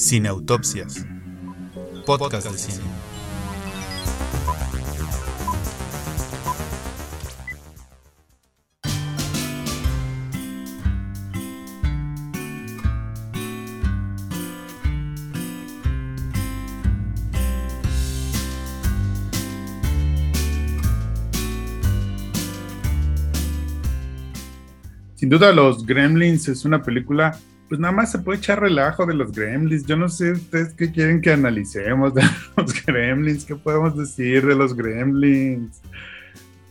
Cineautopsias. Podcast de cine. Sin duda, Los Gremlins es una película, pues nada más se puede echar relajo de los Gremlins. Yo no sé ustedes qué quieren que analicemos de los Gremlins, qué podemos decir de los Gremlins.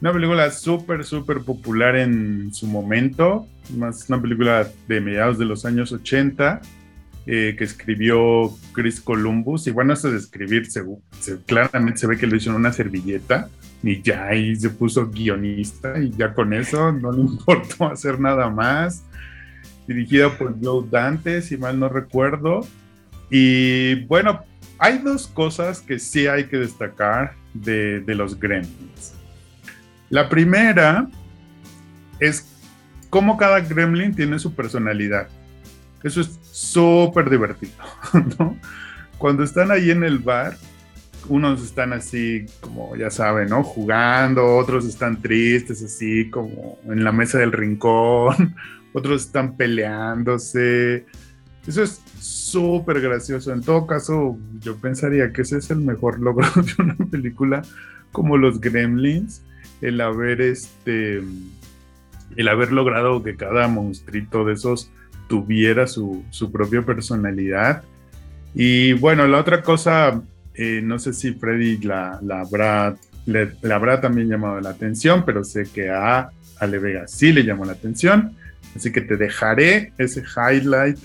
Una película súper, súper popular en su momento, más una película de mediados de los años 80. eh, que escribió Chris Columbus, y bueno, eso de escribir, se, se- claramente se ve que lo hizo en una servilleta, y ya ahí se puso guionista y ya con eso no le importó hacer nada más. Dirigida por Joe Dante, si mal no recuerdo. Y bueno, hay dos cosas que sí hay que destacar de, de los Gremlins. La primera es cómo cada Gremlin tiene su personalidad. Eso es súper divertido, ¿no? Cuando están ahí en el bar, unos están así como ya saben, ¿no? Jugando, otros están tristes, así como en la mesa del rincón, otros están peleándose. Eso es súper gracioso. En todo caso, yo pensaría que ese es el mejor logro de una película como los Gremlins, el haber este, el haber logrado que cada monstruito de esos tuviera su, su propia personalidad. Y bueno, la otra cosa eh, no sé si Freddy la, la habrá, también llamado la atención, pero sé que a Ale Vega sí le llamó la atención. Así que te dejaré ese highlight,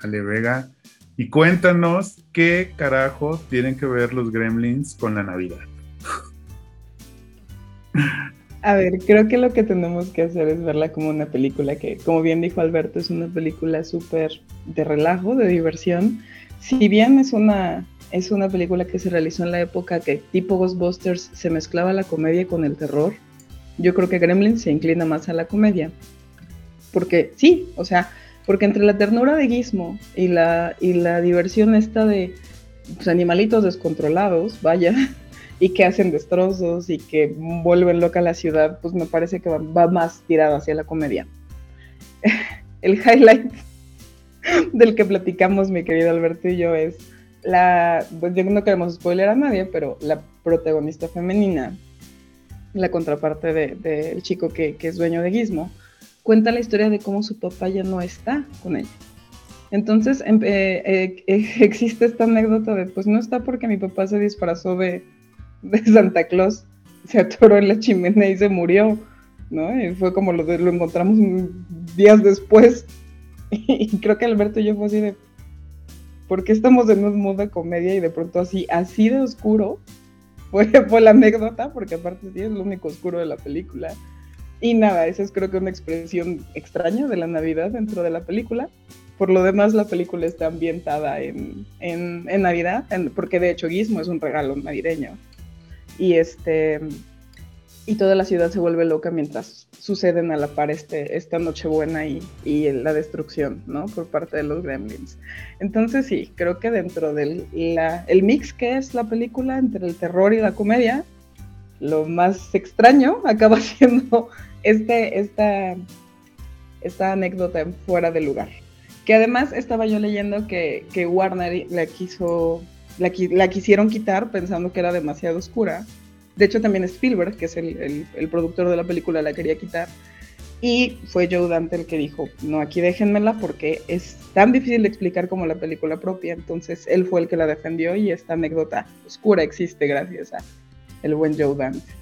Ale Vega, y cuéntanos qué carajo tienen que ver los gremlins con la Navidad. A ver, creo que lo que tenemos que hacer es verla como una película que, como bien dijo Alberto, es una película súper de relajo, de diversión. Si bien es una, es una película que se realizó en la época que tipo Ghostbusters se mezclaba la comedia con el terror, yo creo que Gremlins se inclina más a la comedia. Porque sí, o sea, porque entre la ternura de Gizmo y la, y la diversión esta de pues, animalitos descontrolados, vaya, y que hacen destrozos y que vuelven loca la ciudad, pues me parece que va, más tirado hacia la comedia. El highlight del que platicamos mi querido Alberto y yo es la, pues yo no queremos spoiler a nadie, pero la protagonista femenina, la contraparte del de, del chico que, que es dueño de Gizmo, cuenta la historia de cómo su papá ya no está con ella. Entonces em, eh, eh, eh, existe esta anécdota de, pues no está porque mi papá se disfrazó de, de Santa Claus, se atoró en la chimenea y se murió, ¿no? Y fue como lo, lo encontramos días después. Y creo que Alberto y yo fue así de, ¿por qué estamos en un mood de comedia y de pronto así, así de oscuro? Fue, fue la anécdota, porque aparte sí es lo único oscuro de la película. Y nada, esa es creo que una expresión extraña de la Navidad dentro de la película. Por lo demás, la película está ambientada en, en, Navidad, porque de hecho Gizmo es un regalo navideño. Y este y toda la ciudad se vuelve loca mientras suceden a la par este, esta Nochebuena y, y la destrucción, ¿no? Por parte de los gremlins. Entonces sí, creo que dentro del la, el mix que es la película entre el terror y la comedia, lo más extraño acaba siendo este, esta, esta anécdota fuera de lugar. Que además estaba yo leyendo que, que Warner la quiso, la, la, quisieron quitar pensando que era demasiado oscura. De hecho, también Spielberg, que es el, el, el, productor de la película, la quería quitar. Y fue Joe Dante el que dijo, no, aquí déjenmela porque es tan difícil de explicar como la película propia. Entonces, él fue el que la defendió y esta anécdota oscura existe gracias a el buen Joe Dante.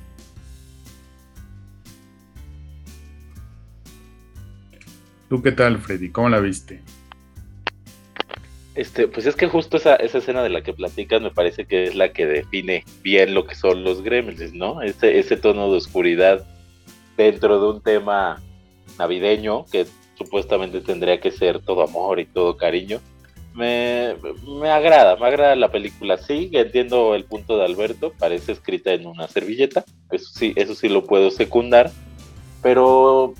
¿Tú qué tal, Freddy? ¿Cómo la viste? Este, pues es que justo esa, esa escena de la que platicas me parece que es la que define bien lo que son los gremlins, ¿no? Ese, ese tono de oscuridad dentro de un tema navideño que supuestamente tendría que ser todo amor y todo cariño. Me, me agrada, me agrada la película. Sí, entiendo el punto de Alberto, parece escrita en una servilleta, eso sí, eso sí lo puedo secundar, pero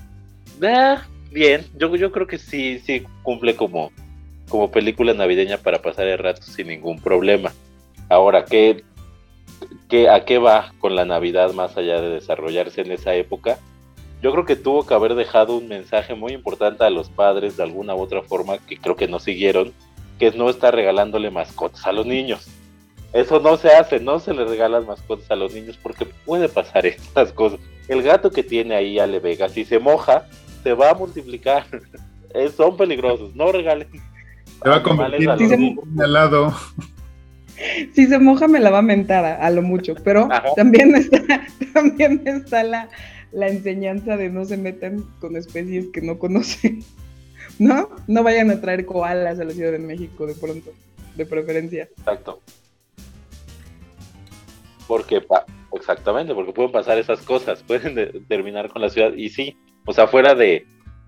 eh, bien, yo, yo creo que sí, sí cumple como como película navideña para pasar el rato sin ningún problema. Ahora, ¿qué, qué, ¿a qué va con la Navidad más allá de desarrollarse en esa época? Yo creo que tuvo que haber dejado un mensaje muy importante a los padres de alguna u otra forma que creo que no siguieron, que no estar regalándole mascotas a los niños. Eso no se hace, no se le regalan mascotas a los niños porque puede pasar estas cosas. El gato que tiene ahí Ale Vega, si se moja, se va a multiplicar. son peligrosos, no regalen. Se va a convertir en un helado. Si se moja me la va a mentar a, lo mucho, pero también está, también está la, la enseñanza de no se metan con especies que no conocen. ¿No? No vayan a traer koalas a la Ciudad de México de pronto, de preferencia. Exacto. Porque, exactamente, porque pueden pasar esas cosas, pueden terminar con la ciudad. Y sí, o sea, fuera de,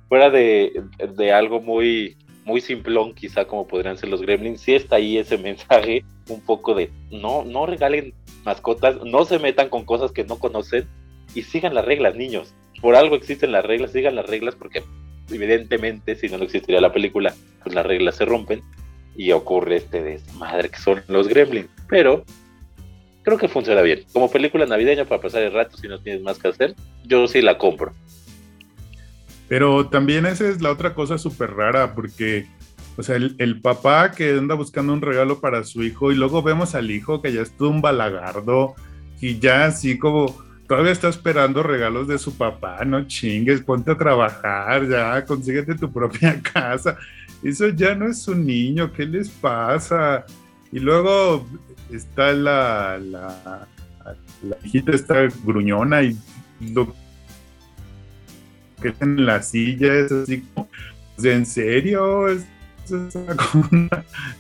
fuera de, de algo muy, muy simplón, quizá como podrían ser los gremlins, sí está ahí ese mensaje un poco de no, no regalen mascotas, no se metan con cosas que no conocen y sigan las reglas, niños. Por algo existen las reglas, sigan las reglas porque evidentemente si no, existiría la película, pues las reglas se rompen y ocurre este desmadre que son los gremlins. Pero creo que funciona bien. Como película navideña para pasar el rato si no tienes más que hacer, yo sí la compro. Pero también esa es la otra cosa súper rara, porque, o sea, el, papá que anda buscando un regalo para su hijo y luego vemos al hijo que ya es todo un balagardo y ya así como todavía está esperando regalos de su papá, no chingues, ponte a trabajar, ya, consíguete tu propia casa. Eso ya no es un niño, ¿qué les pasa? Y luego está la, la, hijita está gruñona y lo que en la silla es así como, ¿en serio? Es,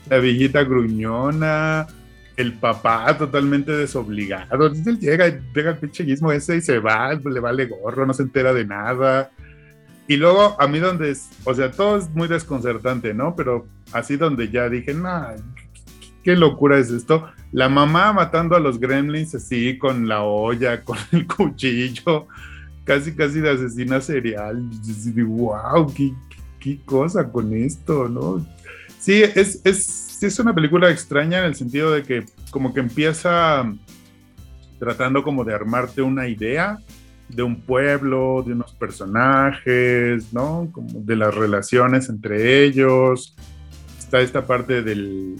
la viejita gruñona, el papá totalmente desobligado. Él llega, llega el pinche guismo ese y se va, le vale gorro, no se entera de nada. Y luego a mí donde es, o sea, todo es muy desconcertante, ¿no? Pero así donde ya dije, no, qué locura es esto. La mamá matando a los gremlins así con la olla, con el cuchillo casi, casi de asesina serial. wow, qué, qué, cosa con esto, ¿no? Sí, es, es, es una película extraña en el sentido de que como que empieza tratando como de armarte una idea de un pueblo, de unos personajes, ¿no? Como de las relaciones entre ellos. Está esta parte del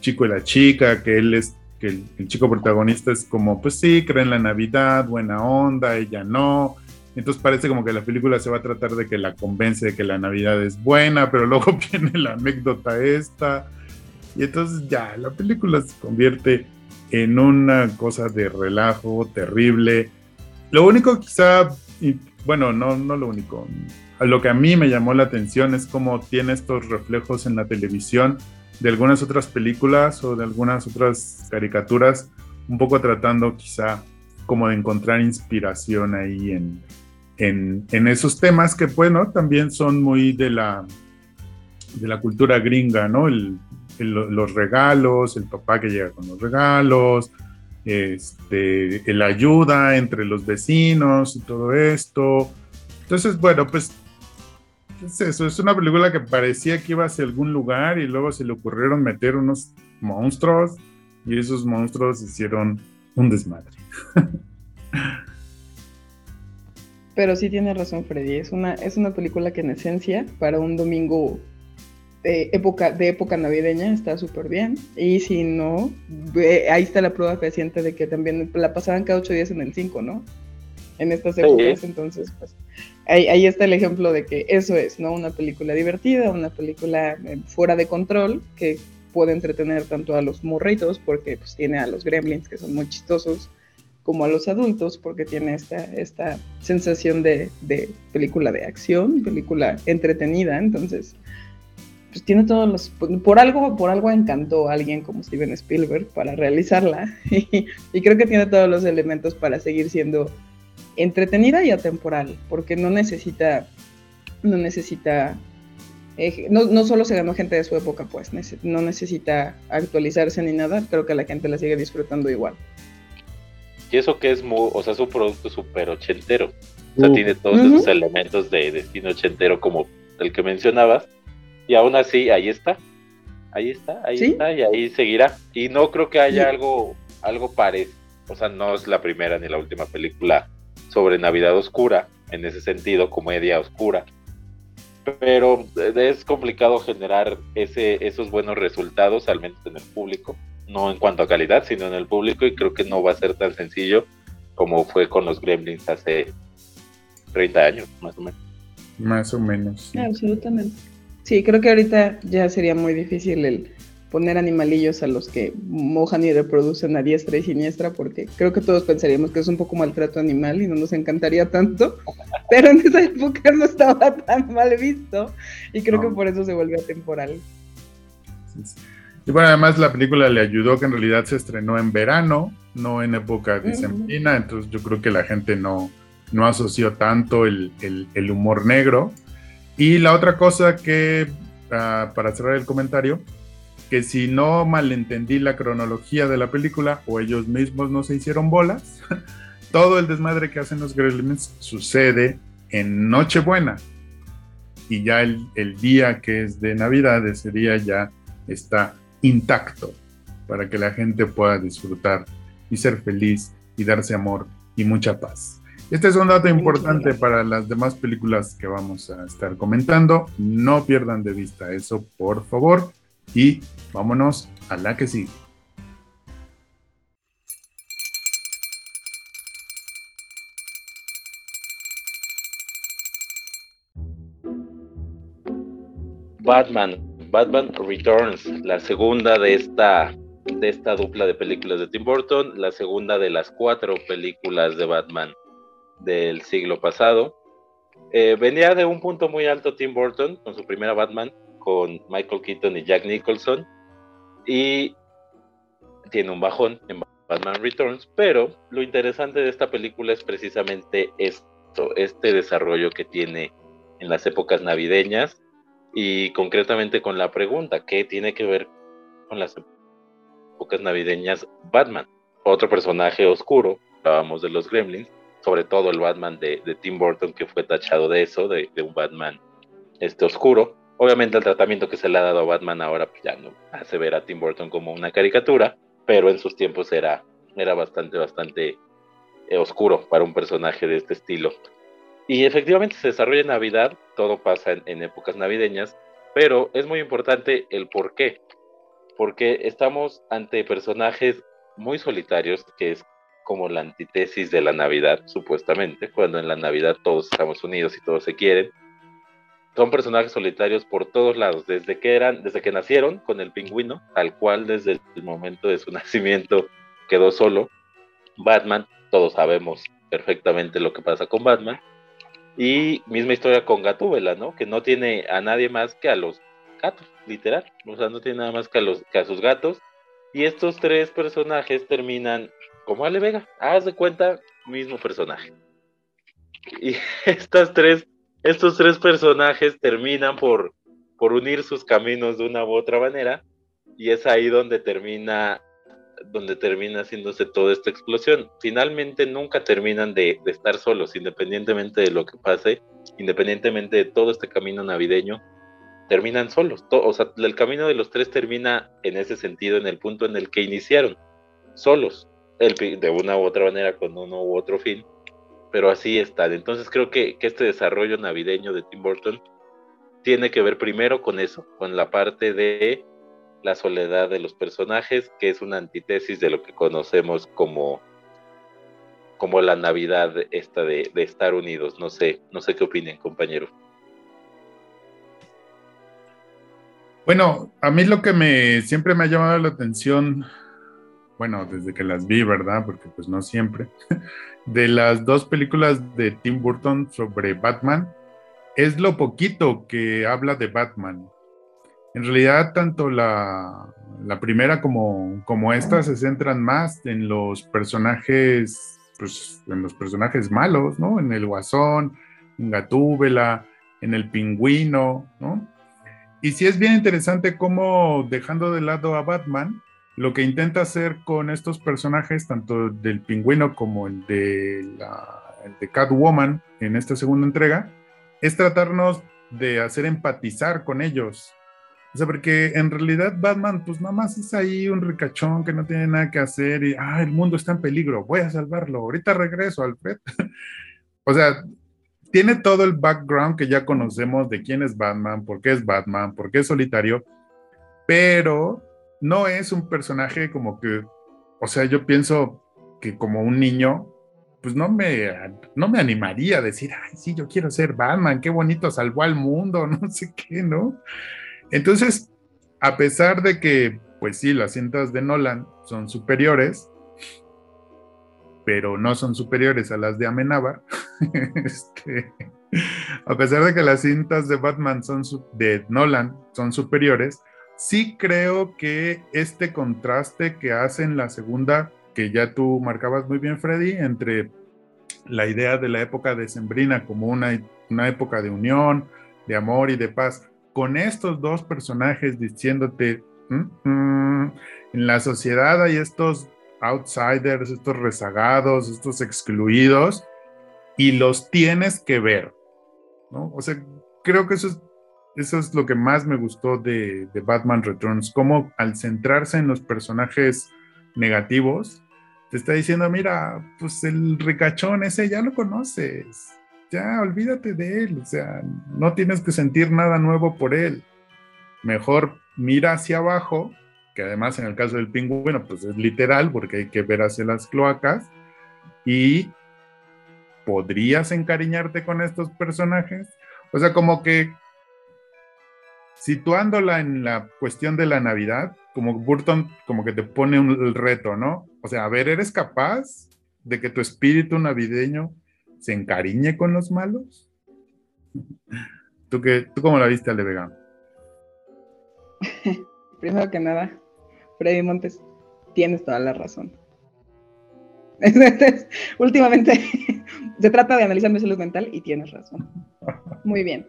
chico y la chica, que él es que el, chico protagonista es como, pues sí, cree en la Navidad, buena onda, ella no. Entonces parece como que la película se va a tratar de que la convence de que la Navidad es buena, pero luego viene la anécdota esta. Y entonces ya, la película se convierte en una cosa de relajo terrible. Lo único quizá, y, bueno, no, no lo único, lo que a mí me llamó la atención es cómo tiene estos reflejos en la televisión de algunas otras películas o de algunas otras caricaturas, un poco tratando quizá como de encontrar inspiración ahí en, en, esos temas que, bueno, también son muy de la, de la cultura gringa, ¿no? Los regalos, el papá que llega con los regalos, este, el ayuda entre los vecinos y todo esto. Entonces, bueno, pues es eso, es una película que parecía que iba hacia algún lugar y luego se le ocurrieron meter unos monstruos y esos monstruos hicieron un desmadre. Pero sí tiene razón Freddy, es una, es una película que en esencia para un domingo de época, de época navideña está súper bien. Y si no, ahí está la prueba fehaciente de que también la pasaban cada ocho días en el 5, ¿no? En estas épocas, entonces, pues ahí, está el ejemplo de que eso es, ¿no? Una película divertida, una película eh, fuera de control, que puede entretener tanto a los morritos, porque pues tiene a los gremlins que son muy chistosos, como a los adultos, porque tiene esta, esta sensación de, de película de acción, película entretenida, entonces pues tiene todos los por algo por algo encantó a alguien como Steven Spielberg para realizarla y, y, creo que tiene todos los elementos para seguir siendo entretenida y atemporal, porque no necesita, no necesita, eh, no, no, solo se ganó gente de su época, pues, no necesita actualizarse ni nada, creo que la gente la sigue disfrutando igual. Y eso que es muy, o sea, es un producto súper ochentero, o sea, uh. tiene todos esos elementos de destino ochentero como el que mencionabas, Y aún así, ahí está. Ahí está, ahí está, y ahí seguirá. Y no creo que haya algo, algo parecido. O sea, no es la primera ni la última película sobre Navidad Oscura, en ese sentido, comedia oscura. Pero es complicado generar ese, esos buenos resultados, al menos en el público. No en cuanto a calidad, sino en el público, y creo que no va a ser tan sencillo como fue con los Gremlins hace 30 años, más o menos. Más o menos. Absolutamente. Sí, creo que ahorita ya sería muy difícil el poner animalillos a los que mojan y reproducen a diestra y siniestra, porque creo que todos pensaríamos que es un poco maltrato animal y no nos encantaría tanto, pero en esa época no estaba tan mal visto y creo que por eso se volvió atemporal. Y bueno, además la película le ayudó que en realidad se estrenó en verano, no en época dicembrina, entonces yo creo que la gente no, no asoció tanto el, el, humor negro. Y la otra cosa que, ah, para cerrar el comentario, que si no malentendí la cronología de la película o ellos mismos no se hicieron bolas, todo el desmadre que hacen los Gremlins sucede en Nochebuena. Y ya el, el día que es de Navidad, ese día ya está intacto para que la gente pueda disfrutar y ser feliz y darse amor y mucha paz. Este es un dato importante para las demás películas que vamos a estar comentando. No pierdan de vista eso, por favor. Y vámonos a la que sigue. Batman, Batman Returns, la segunda de esta, de esta dupla de películas de Tim Burton, la segunda de las cuatro películas de Batman del siglo pasado. Eh, venía de un punto muy alto Tim Burton con su primera Batman, con Michael Keaton y Jack Nicholson, y tiene un bajón en Batman Returns, pero lo interesante de esta película es precisamente esto, este desarrollo que tiene en las épocas navideñas y concretamente con la pregunta, ¿qué tiene que ver con las épocas navideñas Batman? Otro personaje oscuro, hablábamos de los Gremlins, sobre todo el Batman de, Tim Burton que fue tachado de eso, de, un Batman este oscuro. Obviamente el tratamiento que se le ha dado a Batman ahora pues, ya no hace ver a Tim Burton como una caricatura, pero en sus tiempos era, era bastante, bastante eh, oscuro para un personaje de este estilo. Y efectivamente se desarrolla en Navidad, todo pasa en, épocas navideñas, pero es muy importante el por qué. Porque estamos ante personajes muy solitarios, que es como la antítesis de la Navidad, supuestamente, cuando en la Navidad todos estamos unidos y todos se quieren. Son personajes solitarios por todos lados, desde que eran, desde que nacieron con el pingüino, tal cual desde el momento de su nacimiento quedó solo. Batman, todos sabemos perfectamente lo que pasa con Batman. Y misma historia con Gatúbela, ¿no? Que no tiene a nadie más que a los gatos, literal. O sea, no tiene nada más que a, los, que a sus gatos. Y estos tres personajes terminan como Ale Vega. Haz de cuenta, mismo personaje. Y estas tres, estos tres personajes terminan por, por unir sus caminos de una u otra manera. Y es ahí donde termina donde termina haciéndose toda esta explosión. Finalmente nunca terminan de, de, estar solos, independientemente de lo que pase, independientemente de todo este camino navideño, terminan solos. o sea, el camino de los tres termina en ese sentido, en el punto en el que iniciaron, solos de una u otra manera con uno u otro fin, pero así están. Entonces creo que, este desarrollo navideño de Tim Burton tiene que ver primero con eso, con la parte de la soledad de los personajes, que es una antítesis de lo que conocemos como, como la Navidad esta de, de estar unidos. No sé, no sé qué opinen, compañero. Bueno, a mí lo que me siempre me ha llamado la atención bueno, desde que las vi, ¿verdad? Porque pues no siempre, de las dos películas de Tim Burton sobre Batman, es lo poquito que habla de Batman. En realidad, tanto la, primera como, como esta se centran más en los personajes, pues en los personajes malos, ¿no? En el Guasón, en Gatúbela, en el Pingüino, ¿no? Y sí es bien interesante cómo dejando de lado a Batman, lo que intenta hacer con estos personajes, tanto del pingüino como el de, la, de Catwoman en esta segunda entrega, es tratarnos de hacer empatizar con ellos, O sea, porque en realidad Batman, pues nada más es ahí un ricachón que no tiene nada que hacer y, ah, el mundo está en peligro, voy a salvarlo, ahorita regreso, Alfred. o sea, tiene todo el background que ya conocemos de quién es Batman, por qué es Batman, por qué es solitario, pero no es un personaje como que, o sea, yo pienso que como un niño, pues no me, no me animaría a decir, ay, sí, yo quiero ser Batman, qué bonito, salvó al mundo, no sé qué, ¿no? Entonces, a pesar de que, pues sí, las cintas de Nolan son superiores, pero no son superiores a las de Amenábar, este, a pesar de que las cintas de Batman son de Nolan son superiores, sí creo que este contraste que hace en la segunda, que ya tú marcabas muy bien, Freddy, entre la idea de la época de Sembrina como una, una época de unión, de amor y de paz, con estos dos personajes diciéndote, en la sociedad hay estos outsiders, estos rezagados, estos excluidos, y los tienes que ver, ¿no? O sea, creo que eso es, eso es lo que más me gustó de, de Batman Returns, como al centrarse en los personajes negativos, te está diciendo, mira, pues el ricachón ese ya lo conoces, ya olvídate de él, o sea, no tienes que sentir nada nuevo por él. Mejor mira hacia abajo, que además en el caso del pingüino, pues es literal porque hay que ver hacia las cloacas y podrías encariñarte con estos personajes. O sea, como que situándola en la cuestión de la Navidad, como Burton como que te pone un, el reto, ¿no? O sea, a ver, ¿eres capaz de que tu espíritu navideño se encariñe con los malos? ¿Tú, qué, ¿Tú cómo la viste, Ale Vega? Primero que nada, Freddy Montes, tienes toda la razón. Últimamente se trata de analizar mi salud mental y tienes razón. Muy bien.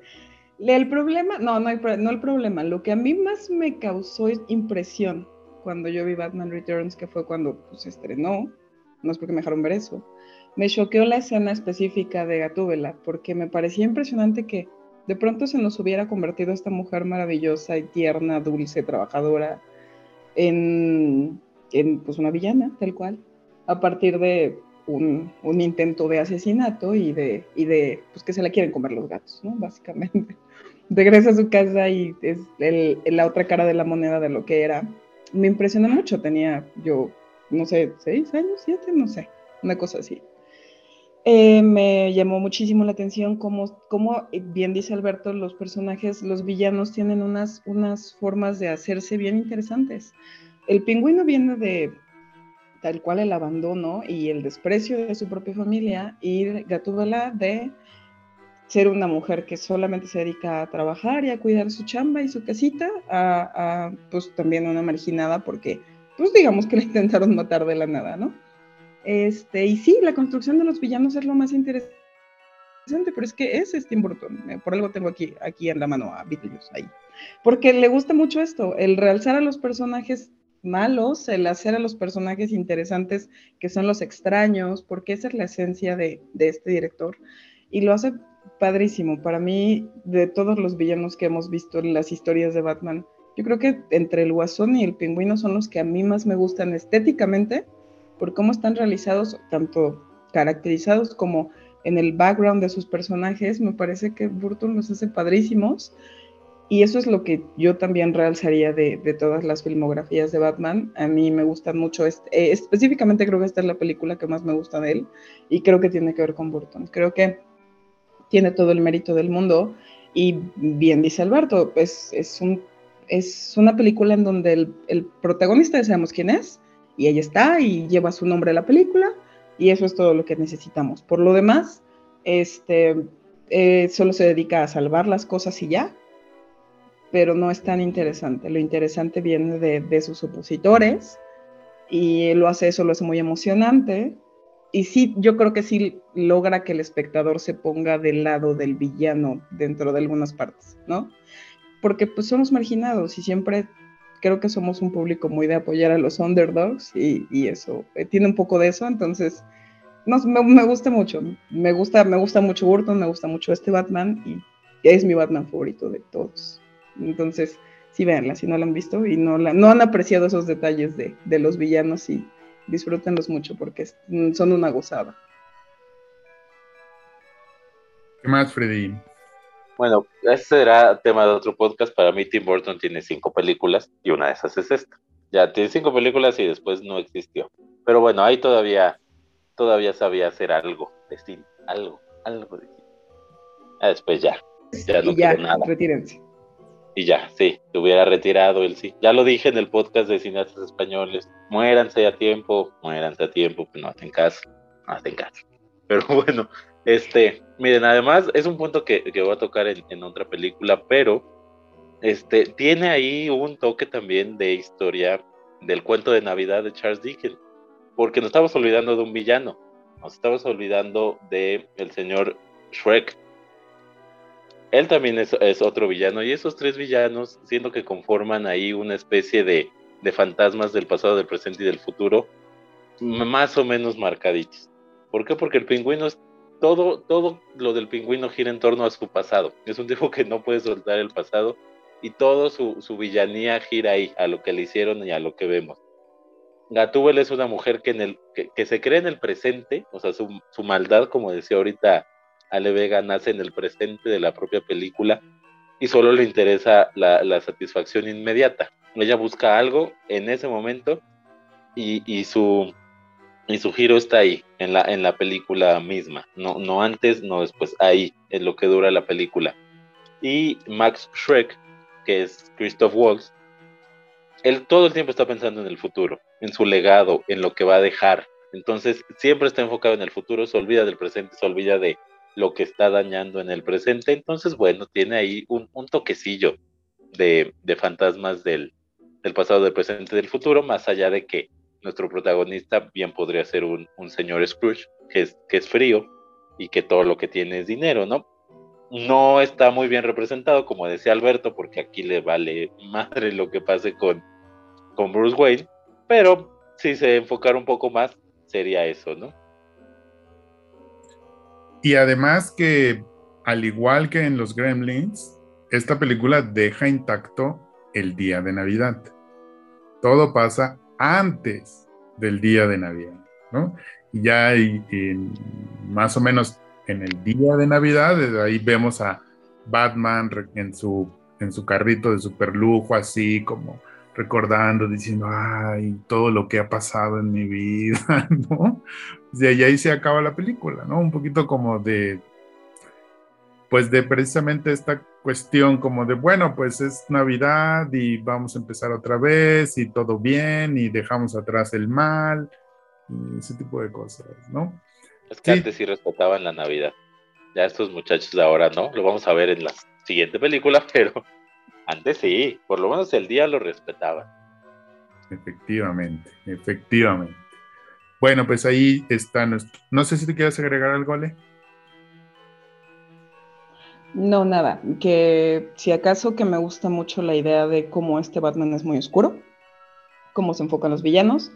El problema, no, no, hay, no el problema. Lo que a mí más me causó impresión cuando yo vi Batman Returns, que fue cuando pues, se estrenó, no es porque me dejaron ver eso, me choqueó la escena específica de Gatúbela, porque me parecía impresionante que de pronto se nos hubiera convertido esta mujer maravillosa y tierna, dulce, trabajadora, en, en pues una villana, tal cual, a partir de un, un, intento de asesinato y de, y de pues que se la quieren comer los gatos, ¿no? Básicamente. Regresa a su casa y es el, la otra cara de la moneda de lo que era. Me impresionó mucho, tenía yo, no sé, seis años, siete, no sé, una cosa así. Eh, me llamó muchísimo la atención como, como, eh, bien dice Alberto, los personajes, los villanos tienen unas, unas formas de hacerse bien interesantes. El pingüino viene de tal cual el abandono y el desprecio de su propia familia y Gatúbela de ser una mujer que solamente se dedica a trabajar y a cuidar su chamba y su casita, a, a pues también una marginada porque pues digamos que la intentaron matar de la nada, ¿no? Este, y sí, la construcción de los villanos es lo más interesante, pero es que es Tim Burton. Eh, por algo tengo aquí, aquí en la mano a Beetlejuice ahí. Porque le gusta mucho esto, el realzar a los personajes malos, el hacer a los personajes interesantes que son los extraños, porque esa es la esencia de, de este director. Y lo hace padrísimo. Para mí, de todos los villanos que hemos visto en las historias de Batman, yo creo que entre el guasón y el pingüino son los que a mí más me gustan estéticamente por cómo están realizados, tanto caracterizados como en el background de sus personajes, me parece que Burton los hace padrísimos. Y eso es lo que yo también realzaría de, de todas las filmografías de Batman. A mí me gustan mucho, eh, específicamente creo que esta es la película que más me gusta de él y creo que tiene que ver con Burton. Creo que tiene todo el mérito del mundo y bien dice Alberto, es, es, un, es una película en donde el, el protagonista, sabemos quién es, y ahí está y lleva su nombre a la película y eso es todo lo que necesitamos. Por lo demás, este, eh, solo se dedica a salvar las cosas y ya, pero no es tan interesante. Lo interesante viene de, de sus opositores y lo hace eso, lo hace muy emocionante. Y sí, yo creo que sí logra que el espectador se ponga del lado del villano dentro de algunas partes, ¿no? Porque pues somos marginados y siempre creo que somos un público muy de apoyar a los underdogs y, y eso, eh, tiene un poco de eso, entonces no, me, gusta mucho, me gusta, me gusta mucho Burton, me gusta mucho este Batman y es mi Batman favorito de todos. Entonces, sí véanla si no la han visto y no, la, no han apreciado esos detalles de, de los villanos y disfrútenlos mucho porque son una gozada. ¿Qué más, Freddy? Bueno, ese será tema de otro podcast. Para mí, Tim Burton tiene cinco películas y una de esas es esta. Ya tiene cinco películas y después no existió. Pero bueno, ahí todavía, todavía sabía hacer algo de cine, algo, algo de cine. Ah, después ya, ya no y ya, nada. retírense. Y ya, sí, te hubiera retirado él sí. Ya lo dije en el podcast de cineastas españoles. Muéranse a tiempo, muéranse a tiempo, pero no hacen caso, no hacen caso. Pero bueno, este, miren, además es un punto que, que voy a tocar en, en, otra película, pero este, tiene ahí un toque también de historia del cuento de Navidad de Charles Dickens, porque nos estamos olvidando de un villano, nos estamos olvidando de el señor Shrek. Él también es, otro villano, y esos tres villanos, siendo que conforman ahí una especie de, fantasmas del pasado, del presente y del futuro, más o menos marcaditos. ¿Por qué? Porque el pingüino es todo, todo lo del pingüino gira en torno a su pasado. Es un tipo que no puede soltar el pasado y todo su, villanía gira ahí, a lo que le hicieron y a lo que vemos. Gatúbel es una mujer que se cree en el presente, o sea, su, su, maldad, como decía ahorita Ale Vega, nace en el presente de la propia película y solo le interesa la, satisfacción inmediata. Ella busca algo en ese momento y, su, giro está ahí, en la, película misma, no, no antes, no después, ahí es lo que dura la película. Y Max Schreck, que es Christoph Waltz, él todo el tiempo está pensando en el futuro, en su legado, en lo que va a dejar. Entonces siempre está enfocado en el futuro, se olvida del presente, se olvida de lo que está dañando en el presente. Entonces, bueno, tiene ahí un, toquecillo de, fantasmas del, pasado, del presente, del futuro, más allá de que nuestro protagonista bien podría ser un, un, señor Scrooge, que es, que es frío y que todo lo que tiene es dinero, ¿no? No está muy bien representado, como decía Alberto, porque aquí le vale madre lo que pase con, con Bruce Wayne, pero si se enfocara un poco más, sería eso, ¿no? Y además que, al igual que en los Gremlins, esta película deja intacto el día de Navidad. Todo pasa antes del día de Navidad, ¿no? Y ya más o menos en el día de Navidad, ahí vemos a Batman en su, en su carrito de super lujo, así como recordando, diciendo, ay, todo lo que ha pasado en mi vida, ¿no? Y ahí se acaba la película, ¿no? Un poquito como de, pues de precisamente esta cuestión como de, bueno, pues es Navidad y vamos a empezar otra vez y todo bien y dejamos atrás el mal y ese tipo de cosas, ¿no? Es que sí. antes sí respetaban la Navidad. Ya estos muchachos de ahora no, lo vamos a ver en la siguiente película, pero antes sí, por lo menos el día lo respetaban. Efectivamente, efectivamente. Bueno, pues ahí está nuestro... No sé si te quieres agregar algo, Ale. No, nada, que si acaso que me gusta mucho la idea de cómo este Batman es muy oscuro, cómo se enfocan los villanos,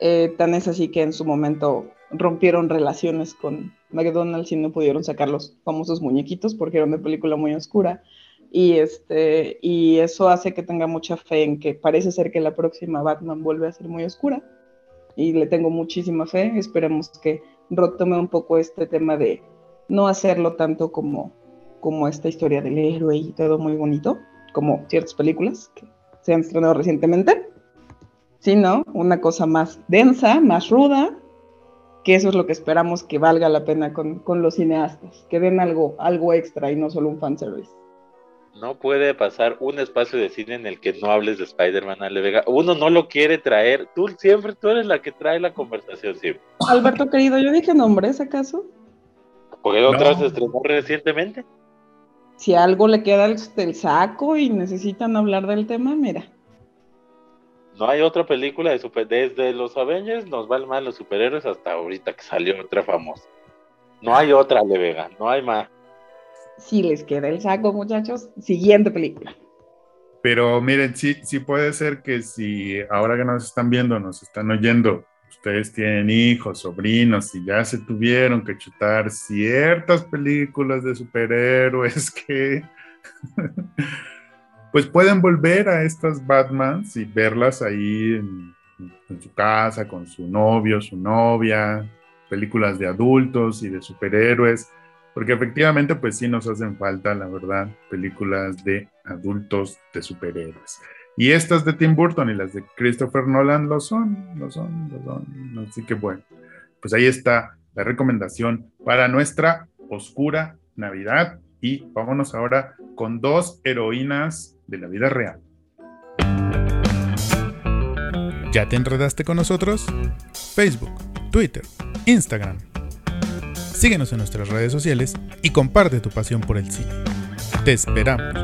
eh, tan es así que en su momento rompieron relaciones con McDonald's y no pudieron sacar los famosos muñequitos porque era una película muy oscura. Y, este, y eso hace que tenga mucha fe en que parece ser que la próxima Batman vuelve a ser muy oscura. Y le tengo muchísima fe. Esperemos que retome un poco este tema de no hacerlo tanto como, como esta historia del héroe y todo muy bonito, como ciertas películas que se han estrenado recientemente, sino una cosa más densa, más ruda, que eso es lo que esperamos que valga la pena con, con los cineastas, que den algo, algo extra y no solo un fanservice. No puede pasar un espacio de cine en el que no hables de Spider-Man, Ale Vega. Uno no lo quiere traer. Tú siempre, tú eres la que trae la conversación siempre. Alberto, querido, ¿yo dije nombres acaso? Porque otra vez se estrenó recientemente. Si algo le queda el, el saco y necesitan hablar del tema, mira. No hay otra película de super... Desde los Avengers nos van mal los superhéroes hasta ahorita que salió otra famosa. No hay otra, Le Vega, no hay más. Si les queda el saco, muchachos, siguiente película. Pero miren, sí, sí puede ser que si ahora que nos están viendo, nos están oyendo, ustedes tienen hijos, sobrinos y ya se tuvieron que chutar ciertas películas de superhéroes que pues pueden volver a estas Batmans y verlas ahí en, en su casa con su novio, su novia, películas de adultos y de superhéroes, porque efectivamente pues sí nos hacen falta, la verdad, películas de adultos de superhéroes. Y estas de Tim Burton y las de Christopher Nolan lo son, lo son, lo son. Así que bueno, pues ahí está la recomendación para nuestra oscura Navidad. Y vámonos ahora con dos heroínas de la vida real. ¿Ya te enredaste con nosotros? Facebook, Twitter, Instagram. Síguenos en nuestras redes sociales y comparte tu pasión por el cine. Te esperamos.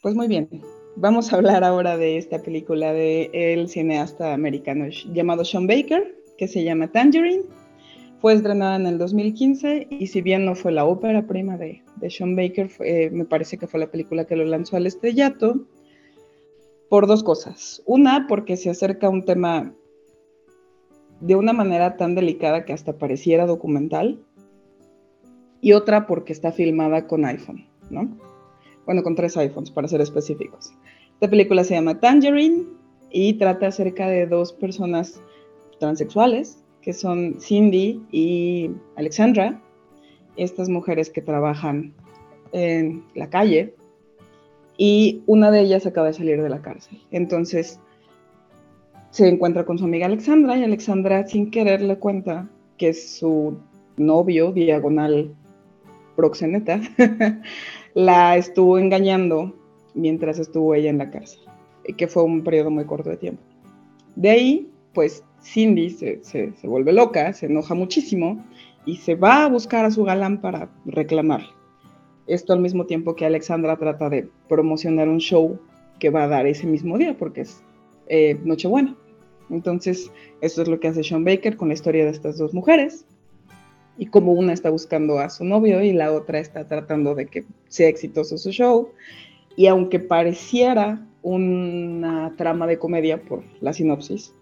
Pues muy bien, vamos a hablar ahora de esta película de el cineasta americano llamado Sean Baker, que se llama Tangerine. Fue estrenada en el 2015 y si bien no fue la ópera prima de, Sean Baker, fue, me parece que fue la película que lo lanzó al estrellato por dos cosas. Una, porque se acerca a un tema de una manera tan delicada que hasta pareciera documental. Y otra, porque está filmada con iPhone, ¿no? Bueno, con tres iPhones, para ser específicos. Esta película se llama Tangerine y trata acerca de dos personas transexuales, que son Cindy y Alexandra, estas mujeres que trabajan en la calle, y una de ellas acaba de salir de la cárcel. Entonces se encuentra con su amiga Alexandra y Alexandra sin querer le cuenta que su novio, diagonal proxeneta, la estuvo engañando mientras estuvo ella en la cárcel, que fue un periodo muy corto de tiempo. De ahí, pues Cindy se, se, se vuelve loca, se enoja muchísimo y se va a buscar a su galán para reclamarle. Esto al mismo tiempo que Alexandra trata de promocionar un show que va a dar ese mismo día, porque es eh, Nochebuena. Entonces, esto es lo que hace Sean Baker con la historia de estas dos mujeres. Y como una está buscando a su novio y la otra está tratando de que sea exitoso su show. Y aunque pareciera una trama de comedia por la sinopsis,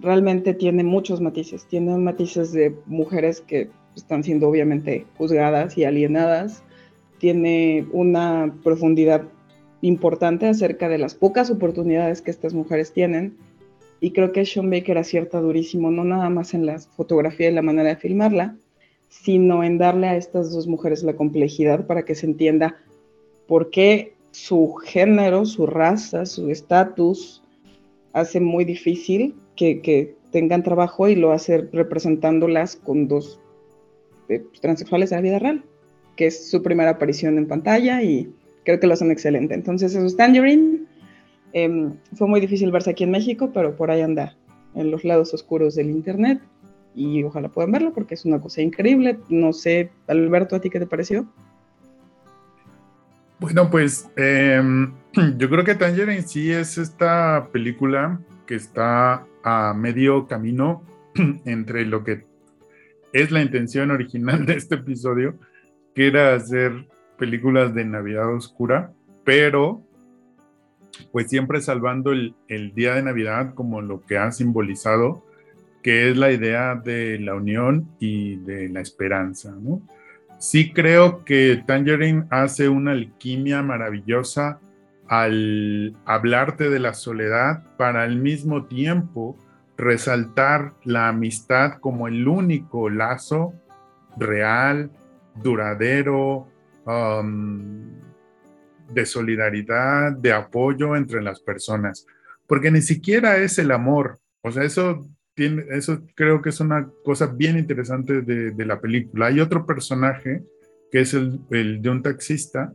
realmente tiene muchos matices. Tiene matices de mujeres que están siendo obviamente juzgadas y alienadas, tiene una profundidad importante acerca de las pocas oportunidades que estas mujeres tienen. Y creo que Sean Baker acierta durísimo, no nada más en la fotografía y la manera de filmarla, sino en darle a estas dos mujeres la complejidad para que se entienda por qué su género, su raza, su estatus hace muy difícil que, tengan trabajo y lo hace representándolas con dos eh, transexuales en la vida real que es su primera aparición en pantalla y creo que lo hacen excelente. Entonces, eso es Tangerine. Eh, fue muy difícil verse aquí en México, pero por ahí anda, en los lados oscuros del Internet. Y ojalá puedan verlo porque es una cosa increíble. No sé, Alberto, ¿a ti qué te pareció? Bueno, pues eh, yo creo que Tangerine sí es esta película que está a medio camino entre lo que es la intención original de este episodio que era hacer películas de Navidad oscura, pero pues siempre salvando el, el, día de Navidad como lo que ha simbolizado, que es la idea de la unión y de la esperanza, ¿no? Sí creo que Tangerine hace una alquimia maravillosa al hablarte de la soledad para al mismo tiempo resaltar la amistad como el único lazo real, duradero, um, de solidaridad, de apoyo entre las personas, porque ni siquiera es el amor, o sea, eso, eso creo que es una cosa bien interesante de, de la película. Hay otro personaje que es el, el, de un taxista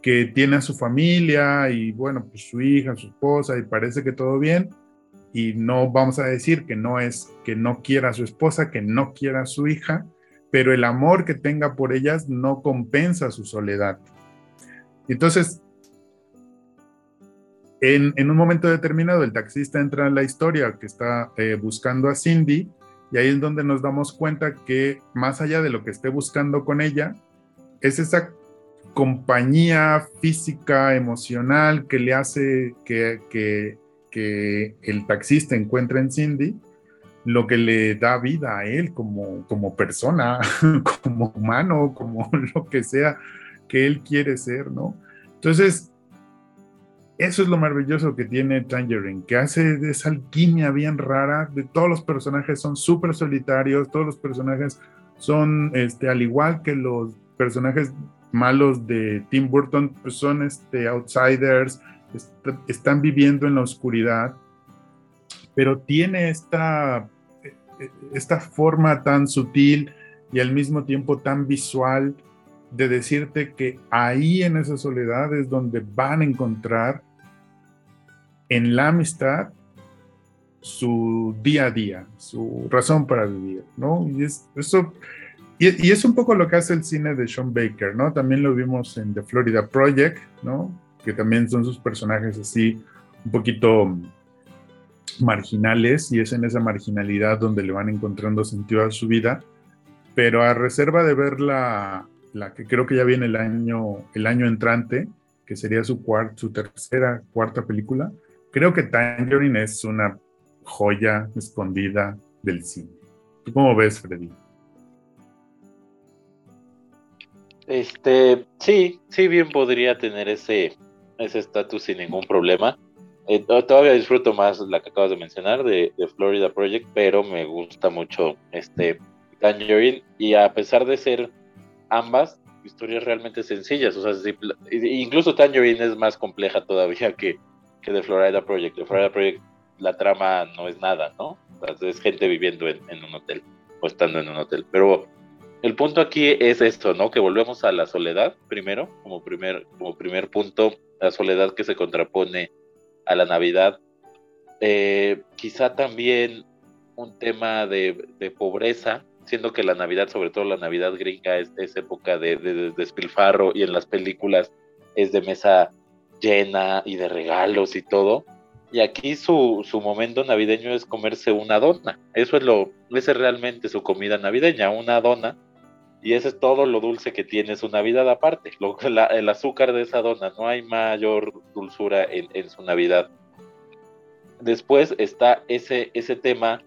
que tiene a su familia y bueno, pues su hija, su esposa y parece que todo bien. Y no vamos a decir que no es que no quiera a su esposa, que no quiera a su hija, pero el amor que tenga por ellas no compensa su soledad. Entonces, en, un momento determinado, el taxista entra en la historia que está eh, buscando a Cindy y ahí es donde nos damos cuenta que más allá de lo que esté buscando con ella, es esa compañía física, emocional que le hace que, que, que el taxista encuentre en Cindy, lo que le da vida a él como, como persona, como humano, como lo que sea que él quiere ser, ¿no? Entonces, eso es lo maravilloso que tiene Tangerine, que hace esa alquimia bien rara, de todos los personajes son súper solitarios, todos los personajes son, este, al igual que los personajes malos de Tim Burton, pues son este, outsiders, están viviendo en la oscuridad, pero tiene esta, esta forma tan sutil y al mismo tiempo tan visual de decirte que ahí en esa soledad es donde van a encontrar en la amistad su día a día, su razón para vivir, ¿no? Y es, eso, y, es un poco lo que hace el cine de Sean Baker, ¿no? También lo vimos en The Florida Project, ¿no? Que también son sus personajes así un poquito marginales y es en esa marginalidad donde le van encontrando sentido a su vida, pero a reserva de ver la, la que creo que ya viene el año, el año entrante, que sería su, su tercera, cuarta película, creo que Tangerine es una joya escondida del cine. ¿Tú cómo ves, Freddy? Este, sí, sí, bien podría tener ese ese estatus sin ningún problema. Eh, todavía disfruto más la que acabas de mencionar de, de, Florida Project, pero me gusta mucho este Tangerine y a pesar de ser ambas historias realmente sencillas, o sea, incluso Tangerine es más compleja todavía que, que The Florida Project. The Florida Project, la trama no es nada, ¿no? es gente viviendo en, en, un hotel o estando en un hotel. Pero el punto aquí es esto, ¿no? Que volvemos a la soledad primero, como primer, como primer punto, la soledad que se contrapone a la Navidad. Eh, quizá también un tema de, de pobreza siendo que la Navidad, sobre todo la Navidad gringa, es, época de, despilfarro y en las películas es de mesa llena y de regalos y todo. Y aquí su, momento navideño es comerse una dona. Eso es lo, ese es realmente su comida navideña, una dona. Y ese es todo lo dulce que tiene su Navidad aparte. Lo, el azúcar de esa dona, no hay mayor dulzura en, su Navidad. Después está ese, ese tema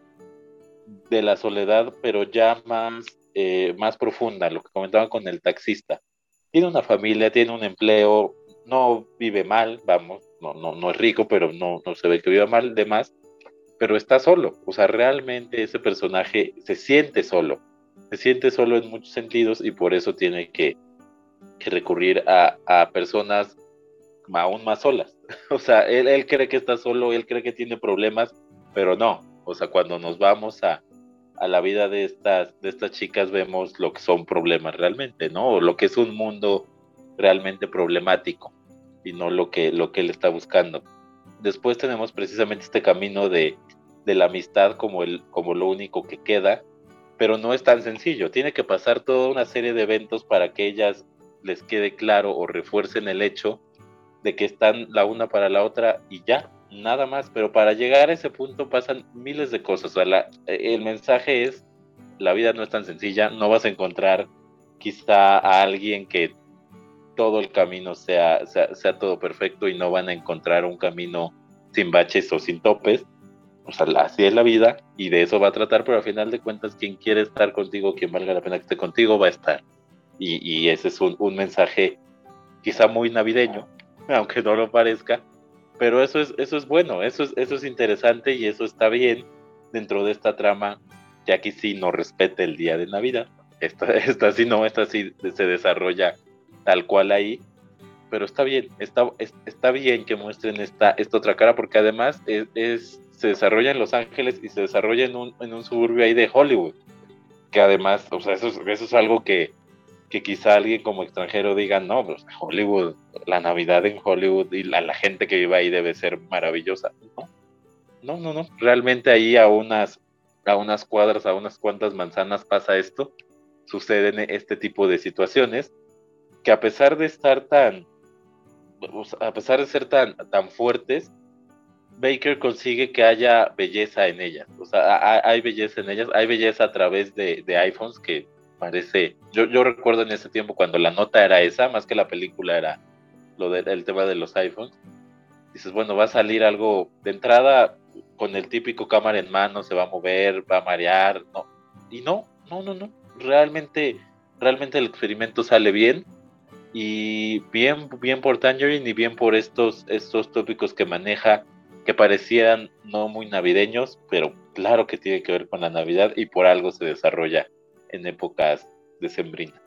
de la soledad, pero ya más, eh, más profunda, lo que comentaba con el taxista. Tiene una familia, tiene un empleo, no vive mal, vamos, no, no, no es rico, pero no, no se ve que viva mal, demás, pero está solo. O sea, realmente ese personaje se siente solo, se siente solo en muchos sentidos y por eso tiene que, recurrir a, personas aún más solas. O sea, él, cree que está solo, él cree que tiene problemas, pero no, o sea, cuando nos vamos a, la vida de estas, chicas vemos lo que son problemas realmente, ¿no? O lo que es un mundo realmente problemático y no lo que, él está buscando. Después tenemos precisamente este camino de, la amistad como lo único que queda, pero no es tan sencillo. Tiene que pasar toda una serie de eventos para que ellas les quede claro o refuercen el hecho de que están la una para la otra y ya, nada más, pero para llegar a ese punto pasan miles de cosas. O sea, el mensaje es, la vida no es tan sencilla, no vas a encontrar quizá a alguien que todo el camino sea, sea, todo perfecto y no van a encontrar un camino sin baches o sin topes. O sea, así es la vida y de eso va a tratar, pero al final de cuentas, quien quiere estar contigo, quien valga la pena que esté contigo, va a estar. Y, y ese es un, un mensaje quizá muy navideño, aunque no lo parezca, pero eso es, eso es bueno, eso es, eso es interesante y eso está bien dentro de esta trama, ya que sí no respeta el día de Navidad. Esta, esta sí no, esta sí se desarrolla tal cual ahí, pero está bien, está, está bien que muestren esta, esta otra cara, porque además es, se desarrolla en Los Ángeles y se desarrolla en un, en un suburbio ahí de Hollywood, que además, o sea, eso, eso es algo que, que quizá alguien como extranjero diga, no, pues Hollywood, la Navidad en Hollywood y la, la gente que vive ahí debe ser maravillosa. No, no, no, realmente ahí a unas, a unas cuadras, a unas cuantas manzanas pasa esto, suceden este tipo de situaciones que a pesar de estar tan, a pesar de ser tan, tan fuertes, Baker consigue que haya belleza en ellas. O sea, hay, belleza en ellas, hay belleza a través de, de iPhones que parece, yo, yo recuerdo en ese tiempo cuando la nota era esa, más que la película era lo del tema de los iPhones, dices, bueno, va a salir algo de entrada con el típico cámara en mano se va a mover, va a marear, no. Y no, no, no, no. Realmente, realmente el experimento sale bien. Y bien, bien por Tangerine y bien por estos, estos tópicos que maneja, que parecían no muy navideños, pero claro que tiene que ver con la Navidad y por algo se desarrolla en épocas decembrinas.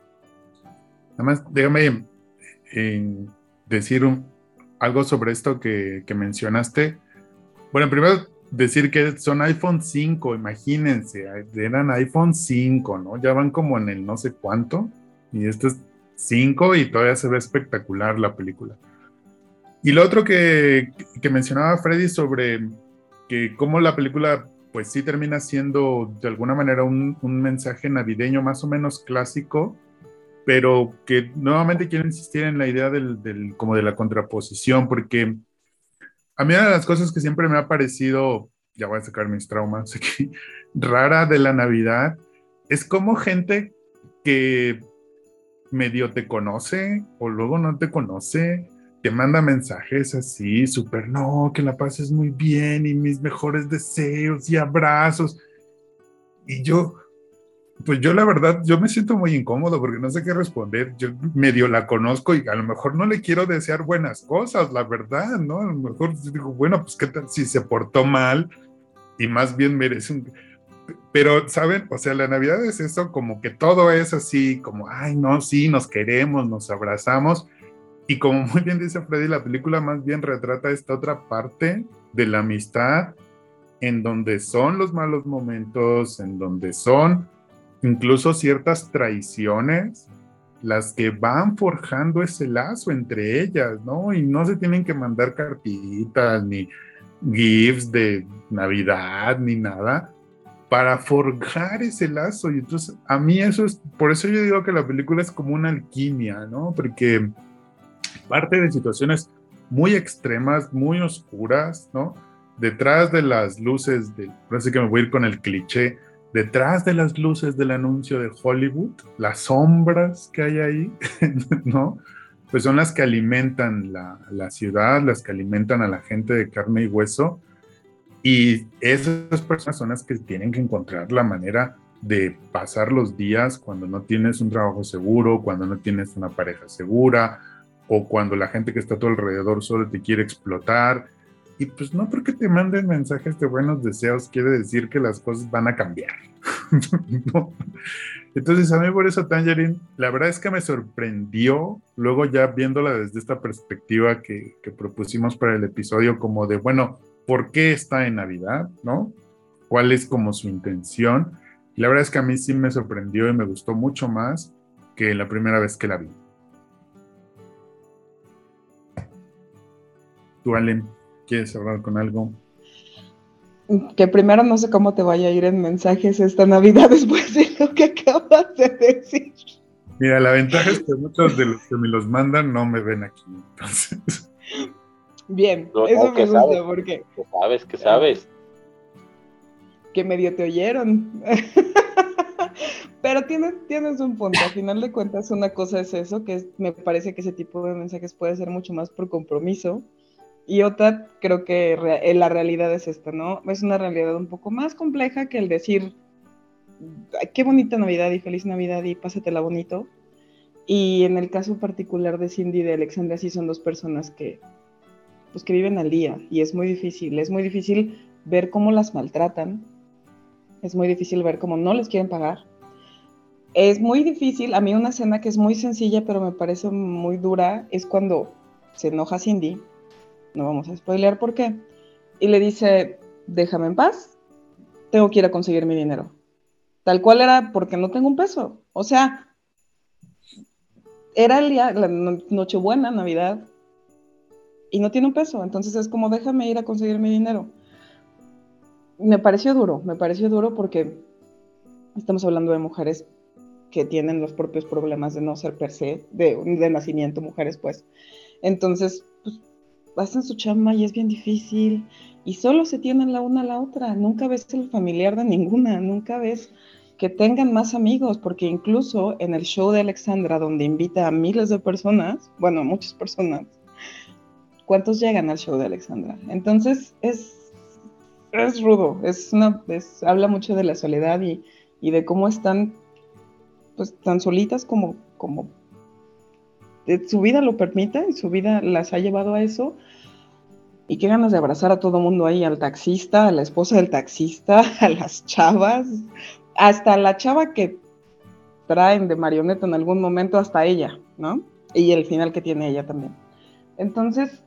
Nada más, déjame eh, decir algo sobre esto que, que mencionaste. Bueno, primero decir que son iPhone 5, imagínense, eran iPhone 5, ¿no? Ya van como en el no sé cuánto, y este es 5 y todavía se ve espectacular la película. Y lo otro que, que mencionaba Freddy sobre que cómo la película pues sí termina siendo de alguna manera un, un mensaje navideño más o menos clásico, pero que nuevamente quiero insistir en la idea del, del, como de la contraposición, porque a mí una de las cosas que siempre me ha parecido, ya voy a sacar mis traumas aquí, rara de la Navidad, es como gente que medio te conoce o luego no te conoce, te manda mensajes así, súper, no, que la pases muy bien y mis mejores deseos y abrazos. Y yo, pues yo la verdad, yo me siento muy incómodo porque no sé qué responder. Yo medio la conozco y a lo mejor no le quiero desear buenas cosas, la verdad, ¿no? A lo mejor digo, bueno, pues qué tal si se portó mal y más bien merece un... Pero, ¿saben? O sea, la Navidad es eso, como que todo es así, como, ay, no, sí, nos queremos, nos abrazamos. Y como muy bien dice Freddy, la película más bien retrata esta otra parte de la amistad, en donde son los malos momentos, en donde son incluso ciertas traiciones las que van forjando ese lazo entre ellas, ¿no? Y no se tienen que mandar cartitas ni gifs de Navidad ni nada para forjar ese lazo. Y entonces, a mí eso es, por eso yo digo que la película es como una alquimia, ¿no? Porque parte de situaciones muy extremas, muy oscuras, ¿no? Detrás de las luces, de, parece que me voy a ir con el cliché, detrás de las luces del anuncio de Hollywood, las sombras que hay ahí, ¿no? Pues son las que alimentan la, la, ciudad, las que alimentan a la gente de carne y hueso. Y esas personas son las que tienen que encontrar la manera de pasar los días cuando no tienes un trabajo seguro, cuando no tienes una pareja segura, o cuando la gente que está a tu alrededor solo te quiere explotar y pues no porque te manden mensajes de buenos deseos quiere decir que las cosas van a cambiar. Entonces a mí por eso Tangerine, la verdad es que me sorprendió, luego ya viéndola desde esta perspectiva que, que propusimos para el episodio, como de, bueno, ¿por qué está en Navidad? ¿No? ¿Cuál es como su intención? La verdad es que a mí sí me sorprendió y me gustó mucho más que la primera vez que la vi. ¿Tú, Allen? ¿Quieres hablar con algo? Que primero no sé cómo te vaya a ir en mensajes esta Navidad después de lo que acabas de decir. Mira, la ventaja es que muchos de los que me los mandan no me ven aquí, entonces. Bien, no, eso no, me gusta sabes, porque. Que sabes, que sabes. Que medio te oyeron. Pero tienes, tienes un punto. Al final de cuentas, una cosa es eso, que es, me parece que ese tipo de mensajes puede ser mucho más por compromiso y otra, creo que eh, la realidad es esta, ¿no? Es una realidad un poco más compleja que el decir, qué bonita Navidad y feliz Navidad y pásatela bonito. Y en el caso particular de Cindy y de Alexandra, sí son dos personas que, pues, que viven al día y es muy difícil. Es muy difícil ver cómo las maltratan. Es muy difícil ver cómo no les quieren pagar. Es muy difícil, a mí una escena que es muy sencilla pero me parece muy dura es cuando se enoja Cindy no vamos a spoilear por qué, y le dice, déjame en paz, tengo que ir a conseguir mi dinero. Tal cual era porque no tengo un peso. O sea, era el día, la Nochebuena, Navidad, y no tiene un peso. Entonces es como, déjame ir a conseguir mi dinero. Me pareció duro, me pareció duro porque estamos hablando de mujeres que tienen los propios problemas de no ser per se, de, de nacimiento, mujeres pues. Entonces, hacen su chamba y es bien difícil y solo se tienen la una a la otra, nunca ves el familiar de ninguna, nunca ves que tengan más amigos, porque incluso en el show de Alexandra, donde invita a miles de personas, bueno, muchas personas, ¿cuántos llegan al show de Alexandra? Entonces es, es rudo, es una, habla mucho de la soledad y, de cómo están pues tan solitas como, como su vida lo permite y su vida las ha llevado a eso. Y qué ganas de abrazar a todo mundo ahí, al taxista, a la esposa del taxista, a las chavas, hasta la chava que traen de marioneta en algún momento, hasta ella, ¿no? Y el final que tiene ella también. Entonces,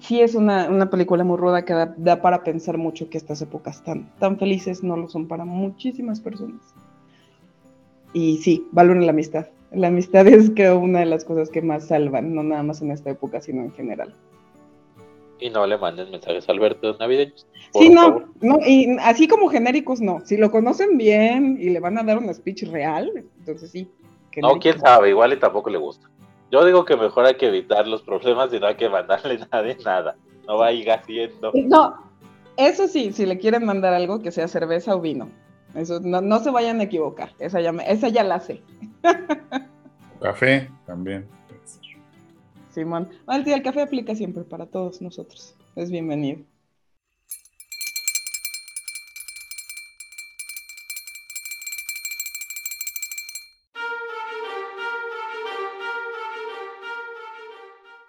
sí es una, película muy ruda que da, para pensar mucho que estas épocas tan, tan felices no lo son para muchísimas personas. Y sí, valoren la amistad. La amistad es creo una de las cosas que más salvan, no nada más en esta época, sino en general. Y no le manden mensajes a Alberto navideños. Sí, no, no, y así como genéricos no. Si lo conocen bien y le van a dar un speech real, entonces sí. No, quién sabe, igual y tampoco le gusta. Yo digo que mejor hay que evitar los problemas y no hay que mandarle nada de nada. No va a ir haciendo. No, eso sí, si le quieren mandar algo que sea cerveza o vino. Eso, no, se vayan a equivocar. Esa ya, esa ya la sé. Café también. Simón. el café aplica siempre para todos nosotros. Es bienvenido.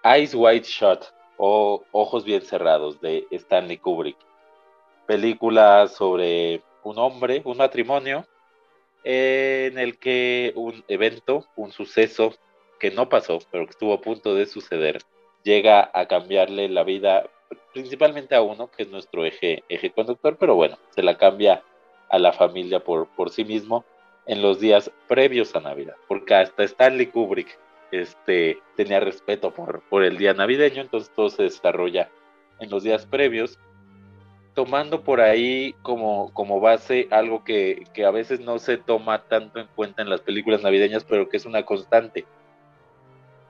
Eyes Wide Shut o Ojos Bien Cerrados de Stanley Kubrick. Película sobre un hombre, un matrimonio, en el que un evento, un suceso que no pasó, pero que estuvo a punto de suceder, llega a cambiarle la vida principalmente a uno, que es nuestro eje, eje conductor, pero bueno, se la cambia a la familia por, por sí mismo en los días previos a Navidad, porque hasta Stanley Kubrick este, tenía respeto por, por el día navideño, entonces todo se desarrolla en los días previos, tomando por ahí como, como base algo que, que, a veces no se toma tanto en cuenta en las películas navideñas, pero que es una constante.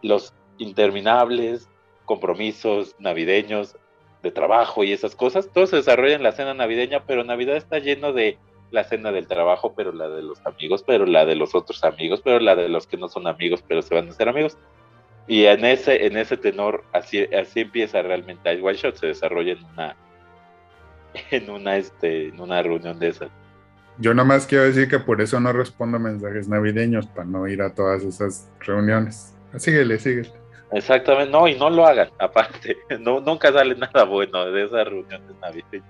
Los interminables compromisos navideños de trabajo y esas cosas, todo se desarrolla en la cena navideña, pero Navidad está lleno de la cena del trabajo, pero la de los amigos, pero la de los otros amigos, pero la de los que no son amigos, pero se van a ser amigos. Y en ese, en ese tenor, así, así empieza realmente el One Shot, se desarrolla en una, en una, este, en una reunión de esas. Yo nomás quiero decir que por eso no respondo mensajes navideños, para no ir a todas esas reuniones. Síguele, síguele. Exactamente, no, y no lo hagan, aparte, no, nunca sale nada bueno de esas reuniones navideñas.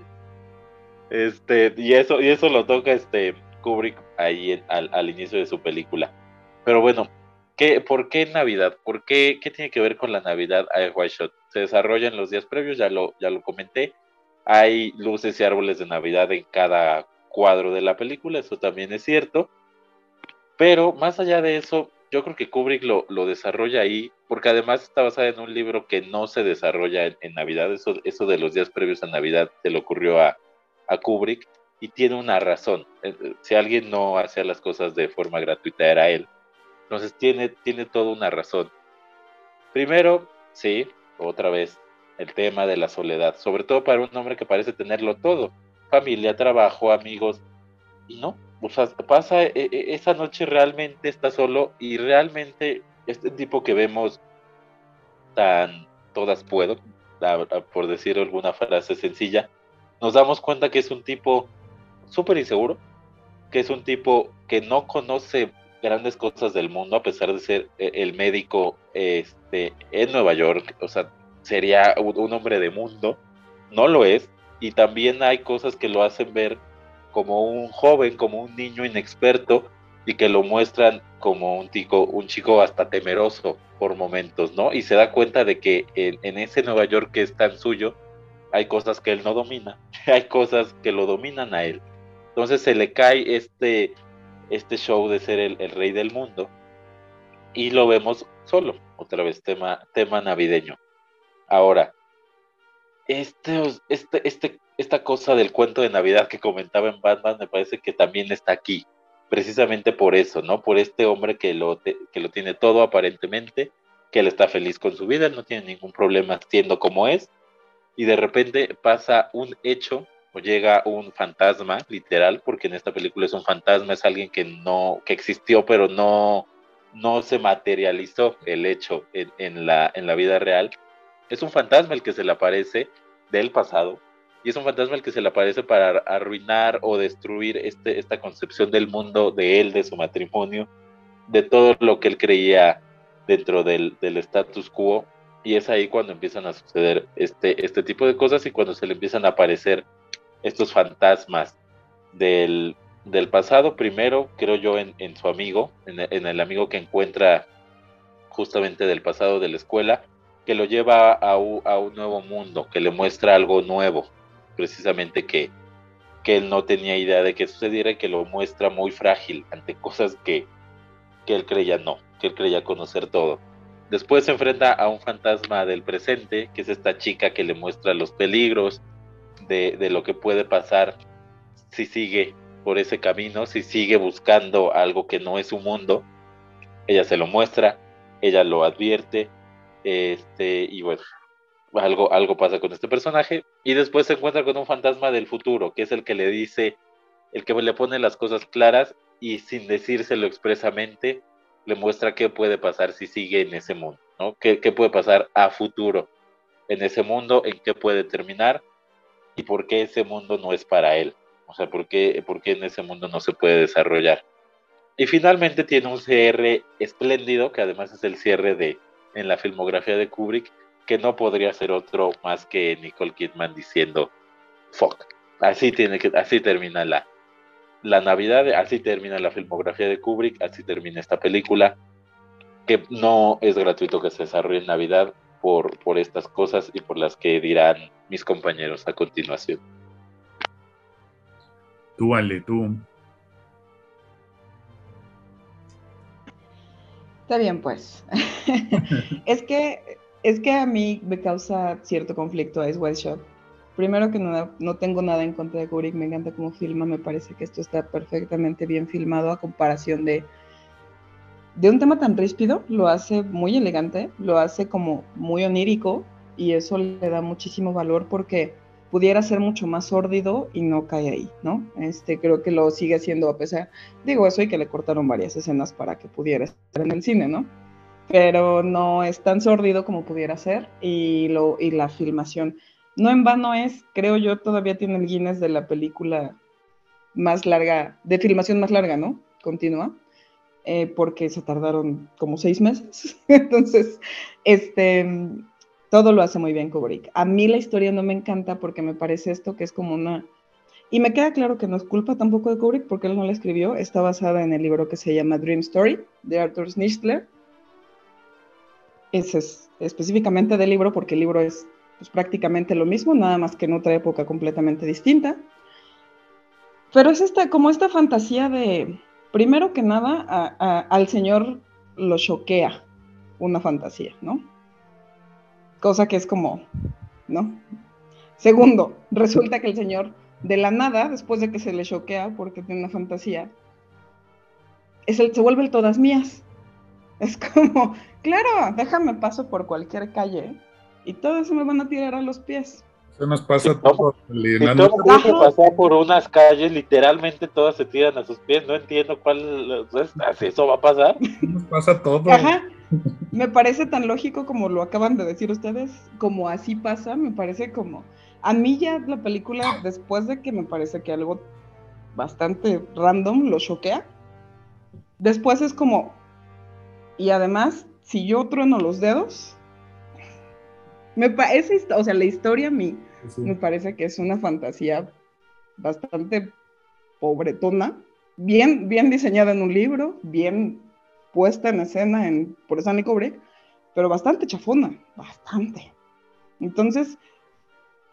Este, y eso, y eso lo toca este Kubrick ahí al, inicio de su película. Pero bueno, ¿qué, ¿por qué Navidad? ¿Por qué, qué tiene que ver con la Navidad a White Shot? Se desarrolla en los días previos, ya lo, ya lo comenté. Hay luces y árboles de Navidad en cada cuadro de la película, eso también es cierto. Pero más allá de eso, yo creo que Kubrick lo, desarrolla ahí, porque además está basada en un libro que no se desarrolla en, en Navidad. Eso, eso de los días previos a Navidad se le ocurrió a, a Kubrick y tiene una razón. Eh, eh, si alguien no hacía las cosas de forma gratuita era él. Entonces tiene, tiene toda una razón. Primero, sí, otra vez, el tema de la soledad, sobre todo para un hombre que parece tenerlo todo, familia, trabajo, amigos, y no, o sea, pasa e, e, esa noche realmente está solo y realmente este tipo que vemos tan todas puedo, por decir alguna frase sencilla, nos damos cuenta que es un tipo súper inseguro, que es un tipo que no conoce grandes cosas del mundo a pesar de ser eh, el médico este, en Nueva York, o sea, sería un hombre de mundo, no lo es, y también hay cosas que lo hacen ver como un joven, como un niño inexperto y que lo muestran como un chico, un chico hasta temeroso por momentos, ¿no? Y se da cuenta de que en, ese Nueva York que es tan suyo, hay cosas que él no domina, hay cosas que lo dominan a él. Entonces se le cae este, este show de ser el, rey del mundo y lo vemos solo, otra vez tema, tema navideño. Ahora, este, este, este, esta cosa del cuento de Navidad que comentaba en Batman me parece que también está aquí, precisamente por eso, ¿no? Por este hombre que lo, que lo tiene todo aparentemente, que él está feliz con su vida, no tiene ningún problema siendo como es, y de repente pasa un hecho o llega un fantasma, literal, porque en esta película es un fantasma, es alguien que no, que existió, pero no, no se materializó el hecho en, la, en la vida real. Es un fantasma el que se le aparece del pasado y es un fantasma el que se le aparece para arruinar o destruir este, esta concepción del mundo, de él, de su matrimonio, de todo lo que él creía dentro del, del status quo. Y es ahí cuando empiezan a suceder este, este tipo de cosas y cuando se le empiezan a aparecer estos fantasmas del, del pasado, primero creo yo en, su amigo, en, el amigo que encuentra justamente del pasado de la escuela, que lo lleva a, a un nuevo mundo, que le muestra algo nuevo, precisamente que, que él no tenía idea de que sucediera y que lo muestra muy frágil ante cosas que, que él creía no, que él creía conocer todo. Después se enfrenta a un fantasma del presente, que es esta chica que le muestra los peligros de, de lo que puede pasar si sigue por ese camino, si sigue buscando algo que no es su mundo. Ella se lo muestra, ella lo advierte, este, y bueno, algo, algo pasa con este personaje y después se encuentra con un fantasma del futuro, que es el que le dice, el que le pone las cosas claras y sin decírselo expresamente, le muestra qué puede pasar si sigue en ese mundo, ¿no? ¿Qué, qué puede pasar a futuro en ese mundo, en qué puede terminar y por qué ese mundo no es para él. O sea, por qué, por qué en ese mundo no se puede desarrollar. Y finalmente tiene un cierre espléndido, que además es el cierre de en la filmografía de Kubrick, que no podría ser otro más que Nicole Kidman diciendo fuck. Así tiene que, así termina la, la Navidad, así termina la filmografía de Kubrick, así termina esta película, que no es gratuito que se desarrolle en Navidad por, por estas cosas y por las que dirán mis compañeros a continuación. Tú, Ale, tú. Está bien, pues. es que es que a mí me causa cierto conflicto Ice White Shot. Primero que nada, no tengo nada en contra de Kubrick, me encanta cómo filma, me parece que esto está perfectamente bien filmado a comparación de, de un tema tan ríspido, lo hace muy elegante, lo hace como muy onírico y eso le da muchísimo valor porque pudiera ser mucho más sórdido y no cae ahí, ¿no? Este, creo que lo sigue haciendo a pesar, digo eso y que le cortaron varias escenas para que pudiera estar en el cine, ¿no? pero no es tan sórdido como pudiera ser y, lo, y la filmación. No en vano es, creo yo, todavía tiene el Guinness de la película más larga, de filmación más larga, ¿no? Continua, eh, porque se tardaron como seis meses. Entonces, este, todo lo hace muy bien Kubrick. A mí la historia no me encanta porque me parece esto que es como una... Y me queda claro que no es culpa tampoco de Kubrick porque él no la escribió. Está basada en el libro que se llama Dream Story de Arthur Schnitzler es, específicamente del libro, porque el libro es pues, prácticamente lo mismo, nada más que en otra época completamente distinta. Pero es esta, como esta fantasía de, primero que nada, al Señor lo choquea una fantasía, ¿no? Cosa que es como, ¿no? Segundo, resulta que el Señor, de la nada, después de que se le choquea porque tiene una fantasía, es el, se vuelve el todas mías. Es como, claro, déjame paso por cualquier calle y todo eso me van a tirar a los pies. Eso nos pasa a todos. Si todo pasar por unas calles, literalmente todas se tiran a sus pies. No entiendo cuál. ¿Eso va a pasar? Nos pasa a todos. Ajá. Me parece tan lógico como lo acaban de decir ustedes, como así pasa, me parece como. A mí ya la película, después de que me parece que algo bastante random lo choquea, después es como, y además, si yo trueno los dedos, me parece, o sea, la historia a mí me parece que es una fantasía bastante pobretona, bien, bien diseñada en un libro, bien puesta en escena en, por Stanley Kubrick, pero bastante chafona, bastante. Entonces,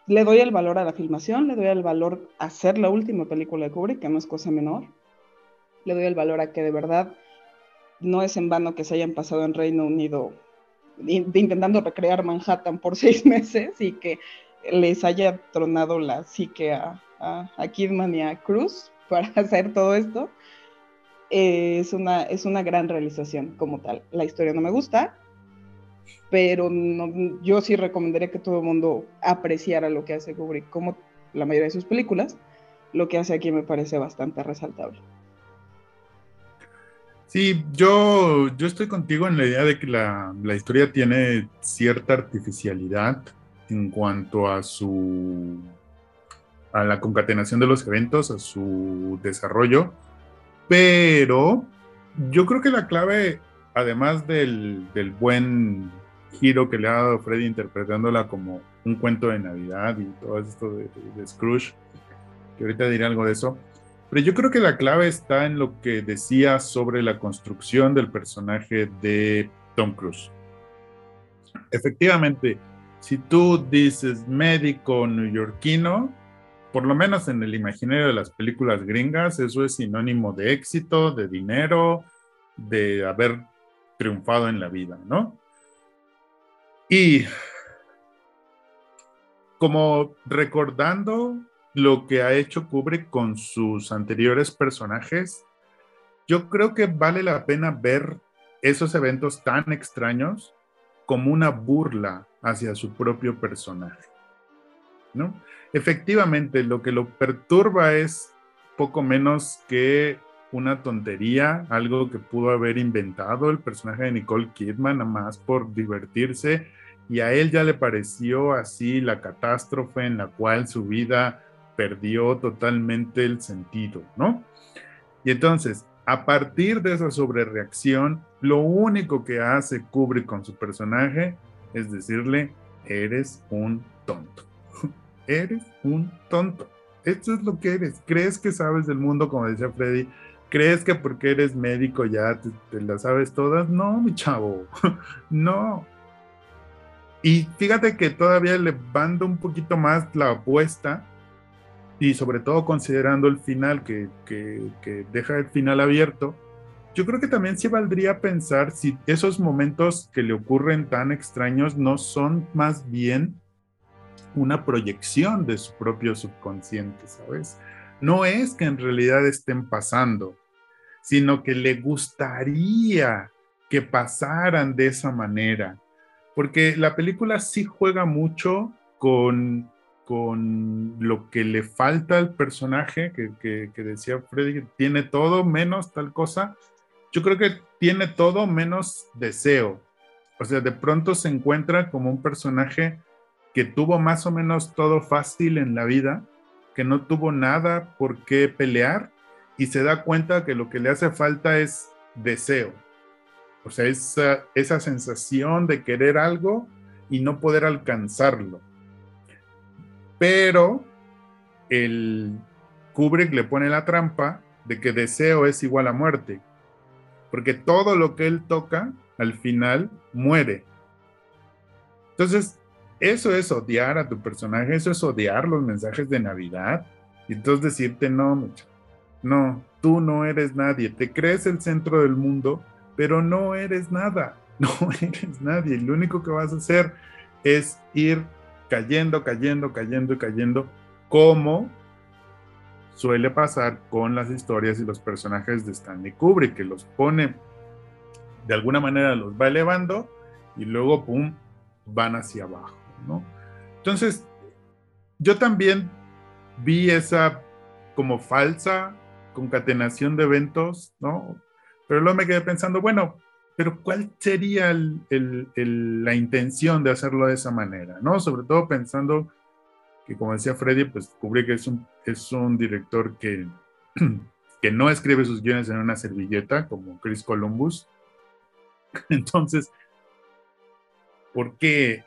le doy el valor a la filmación, le doy el valor a hacer la última película de Kubrick, que no es cosa menor. Le doy el valor a que de verdad no es en vano que se hayan pasado en Reino Unido intentando recrear Manhattan por seis meses y que les haya tronado la psique a, a, Kidman y a Cruz para hacer todo esto. Es, una, es una gran realización como tal. La historia no me gusta, pero yo sí recomendaría que todo el mundo apreciara lo que hace Kubrick, como la mayoría de sus películas. Lo que hace aquí me parece bastante resaltable. Sí, yo, yo estoy contigo en la idea de que la, historia tiene cierta artificialidad en cuanto a su a la concatenación de los eventos, a su desarrollo, pero yo creo que la clave, además del, del buen giro que le ha dado Freddy interpretándola como un cuento de Navidad y todo esto de, Scrooge, que ahorita diré algo de eso, pero yo creo que la clave está en lo que decía sobre la construcción del personaje de Tom Cruise. Efectivamente, si tú dices médico neoyorquino, por lo menos en el imaginario de las películas gringas, eso es sinónimo de éxito, de dinero, de haber triunfado en la vida, ¿no? Y como recordando lo que ha hecho Kubrick con sus anteriores personajes, yo creo que vale la pena ver esos eventos tan extraños como una burla hacia su propio personaje. ¿No? Efectivamente, lo que lo perturba es poco menos que una tontería, algo que pudo haber inventado el personaje de Nicole Kidman, nada más por divertirse, y a él ya le pareció así la catástrofe en la cual su vida perdió totalmente el sentido, ¿no? Y entonces, a partir de esa sobrereacción, lo único que hace Kubrick con su personaje es decirle, eres un tonto. Eres un tonto. Esto es lo que eres. Crees que sabes del mundo, como decía Freddy. ¿Crees que porque eres médico ya te, te sabes todas? No, mi chavo. no. Y fíjate que todavía le bando un poquito más la apuesta y sobre todo considerando el final, que, que, deja el final abierto, yo creo que también sí valdría pensar si esos momentos que le ocurren tan extraños no son más bien una proyección de su propio subconsciente, ¿sabes? No es que en realidad estén pasando, sino que le gustaría que pasaran de esa manera, porque la película sí juega mucho con con lo que le falta al personaje, que, decía Freddy, que tiene todo menos tal cosa, yo creo que tiene todo menos deseo. O sea, de pronto se encuentra como un personaje que tuvo más o menos todo fácil en la vida, que no tuvo nada por qué pelear y se da cuenta que lo que le hace falta es deseo. O sea, esa, esa sensación de querer algo y no poder alcanzarlo pero el Kubrick le pone la trampa de que deseo es igual a muerte, porque todo lo que él toca al final muere. Entonces, eso es odiar a tu personaje, eso es odiar los mensajes de Navidad, y entonces decirte, no, no, tú no eres nadie, te crees el centro del mundo, pero no eres nada, no eres nadie, lo único que vas a hacer es ir cayendo, cayendo, cayendo y cayendo, como suele pasar con las historias y los personajes de Stanley Kubrick, que los pone, de alguna manera los va elevando y luego, ¡pum!, van hacia abajo, ¿no? Entonces, yo también vi esa como falsa concatenación de eventos, ¿no? Pero luego me quedé pensando, bueno, pero ¿cuál sería la intención de hacerlo de esa manera? ¿no? Sobre todo pensando que, como decía Freddy, pues Kubrick es un, es un director que, que no escribe sus guiones en una servilleta como Chris Columbus. Entonces, ¿por qué,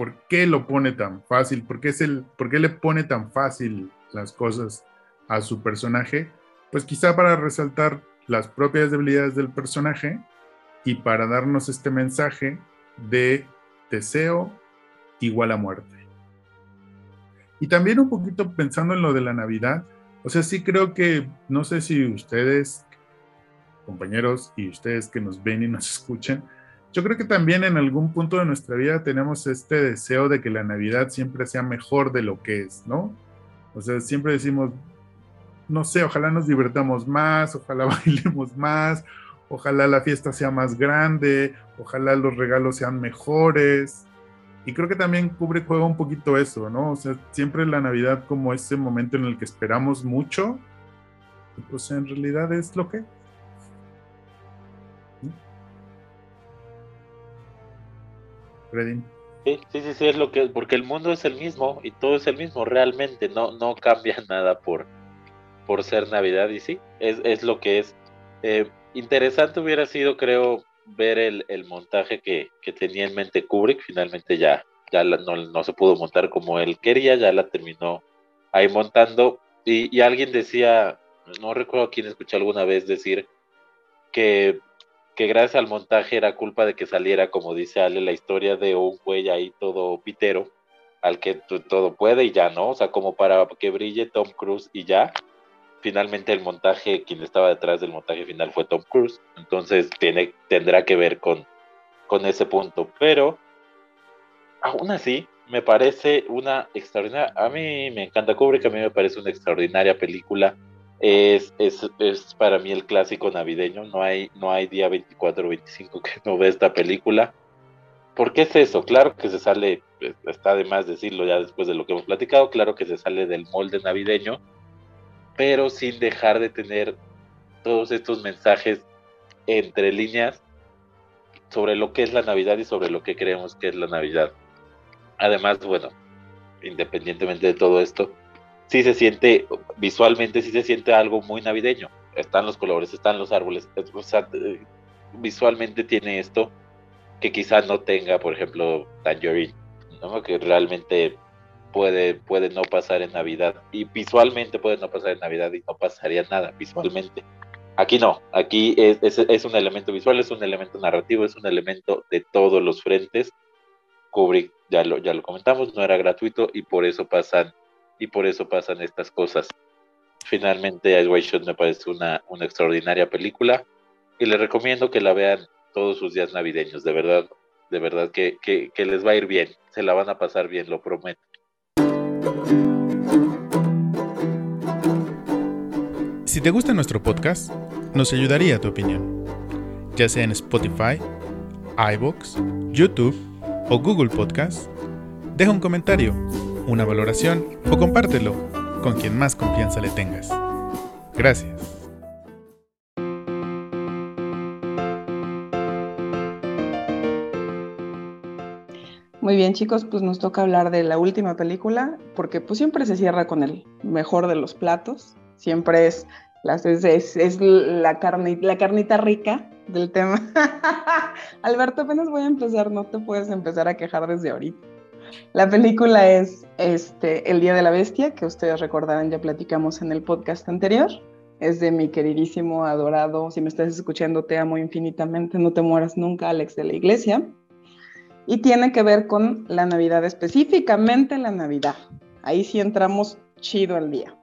¿por qué lo pone tan fácil? ¿Por qué, es el, ¿Por qué le pone tan fácil las cosas a su personaje? Pues quizá para resaltar las propias debilidades del personaje y para darnos este mensaje de deseo igual a muerte. Y también un poquito pensando en lo de la Navidad, o sea, sí creo que, no sé si ustedes, compañeros, y ustedes que nos ven y nos escuchen, yo creo que también en algún punto de nuestra vida tenemos este deseo de que la Navidad siempre sea mejor de lo que es, ¿no? O sea, siempre decimos, no sé, ojalá nos divertamos más, ojalá bailemos más, ojalá la fiesta sea más grande, ojalá los regalos sean mejores. Y creo que también cubre juega un poquito eso, ¿no? O sea, siempre la Navidad como ese momento en el que esperamos mucho, pues en realidad es lo que. Sí, sí, sí, es lo que, porque el mundo es el mismo y todo es el mismo, realmente, no, no cambia nada por, por ser Navidad y sí, es, es lo que es. Eh, interesante hubiera sido, creo, ver el, el montaje que, que, tenía en mente Kubrick, finalmente ya, ya no, no, se pudo montar como él quería, ya la terminó ahí montando y, y alguien decía, no recuerdo quién escuché alguna vez decir que que gracias al montaje era culpa de que saliera, como dice Ale, la historia de un güey ahí todo pitero, al que todo puede y ya no, o sea, como para que brille Tom Cruise y ya. Finalmente el montaje, quien estaba detrás del montaje final fue Tom Cruise, entonces tiene, tendrá que ver con, con ese punto, pero aún así me parece una extraordinaria, a mí me encanta Kubrick, a mí me parece una extraordinaria película, es, para mí el clásico navideño. No hay, no hay día 24 o 25 que no ve esta película. ¿Por qué es eso? Claro que se sale, pues, está de más decirlo ya después de lo que hemos platicado, claro que se sale del molde navideño, pero sin dejar de tener todos estos mensajes entre líneas sobre lo que es la Navidad y sobre lo que creemos que es la Navidad. Además, bueno, independientemente de todo esto, sí se siente, visualmente sí se siente algo muy navideño. Están los colores, están los árboles, o sea, eh, visualmente tiene esto que quizás no tenga, por ejemplo, Tangerine, ¿no? que realmente puede, puede no pasar en Navidad y visualmente puede no pasar en Navidad y no pasaría nada visualmente. Aquí no, aquí es, es, es un elemento visual, es un elemento narrativo, es un elemento de todos los frentes. Kubrick, ya lo, ya lo comentamos, no era gratuito y por eso pasan y por eso pasan estas cosas. Finalmente, Ice White Shot me parece una, una extraordinaria película y les recomiendo que la vean todos sus días navideños, de verdad, de verdad que, que, que les va a ir bien, se la van a pasar bien, lo prometo. Si te gusta nuestro podcast, nos ayudaría tu opinión, ya sea en Spotify, iBox, YouTube o Google Podcast. Deja un comentario una valoración o compártelo con quien más confianza le tengas. Gracias. Muy bien chicos, pues nos toca hablar de la última película, porque pues siempre se cierra con el mejor de los platos, siempre es, la, carnita, la carnita rica del tema. Alberto, apenas voy a empezar, no te puedes empezar a quejar desde ahorita. La película es este, El Día de la Bestia, que ustedes recordarán, ya platicamos en el podcast anterior. Es de mi queridísimo, adorado, si me estás escuchando, te amo infinitamente, no te mueras nunca, Alex de la Iglesia. Y tiene que ver con la Navidad, específicamente la Navidad. Ahí sí entramos chido al día.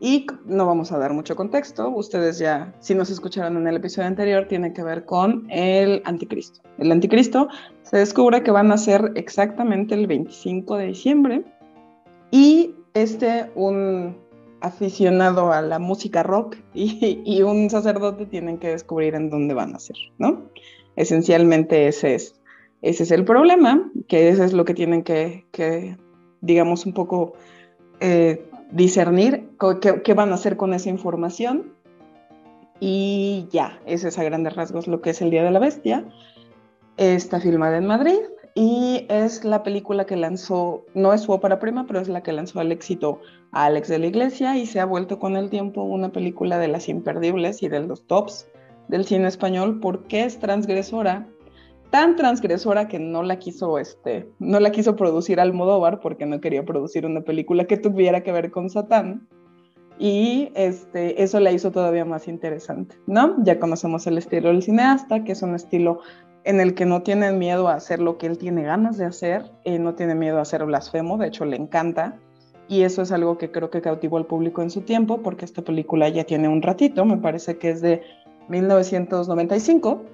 Y no vamos a dar mucho contexto, ustedes ya, si nos escucharon en el episodio anterior, tiene que ver con el anticristo. El anticristo se descubre que van a ser exactamente el 25 de diciembre y este, un aficionado a la música rock y, un sacerdote tienen que descubrir en dónde van a ser, ¿no? Esencialmente ese es, ese es el problema, que ese es lo que tienen que, que digamos, un poco... Eh, discernir qué, qué, van a hacer con esa información. Y ya, ese es a grandes rasgos lo que es El Día de la Bestia. Está filmada en Madrid y es la película que lanzó, no es su ópera prima, pero es la que lanzó al éxito a Alex de la Iglesia y se ha vuelto con el tiempo una película de las imperdibles y de los tops del cine español porque es transgresora tan transgresora que no la quiso, este, no la quiso producir Almodóvar porque no quería producir una película que tuviera que ver con Satán. Y este, eso la hizo todavía más interesante, ¿no? Ya conocemos el estilo del cineasta, que es un estilo en el que no tiene miedo a hacer lo que él tiene ganas de hacer, eh, no tiene miedo a ser blasfemo, de hecho le encanta. Y eso es algo que creo que cautivó al público en su tiempo, porque esta película ya tiene un ratito, me parece que es de 1995.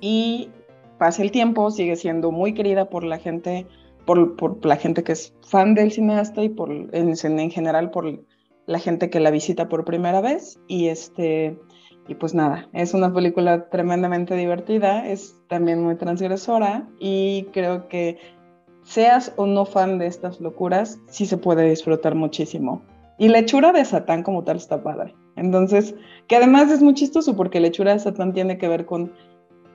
Y pasa el tiempo, sigue siendo muy querida por la gente, por, por la gente que es fan del cineasta y por, en, en, general por la gente que la visita por primera vez. Y, este, y pues nada, es una película tremendamente divertida, es también muy transgresora y creo que seas o no fan de estas locuras, sí se puede disfrutar muchísimo. Y la hechura de Satán como tal está padre. Entonces, que además es muy chistoso porque la hechura de Satán tiene que ver con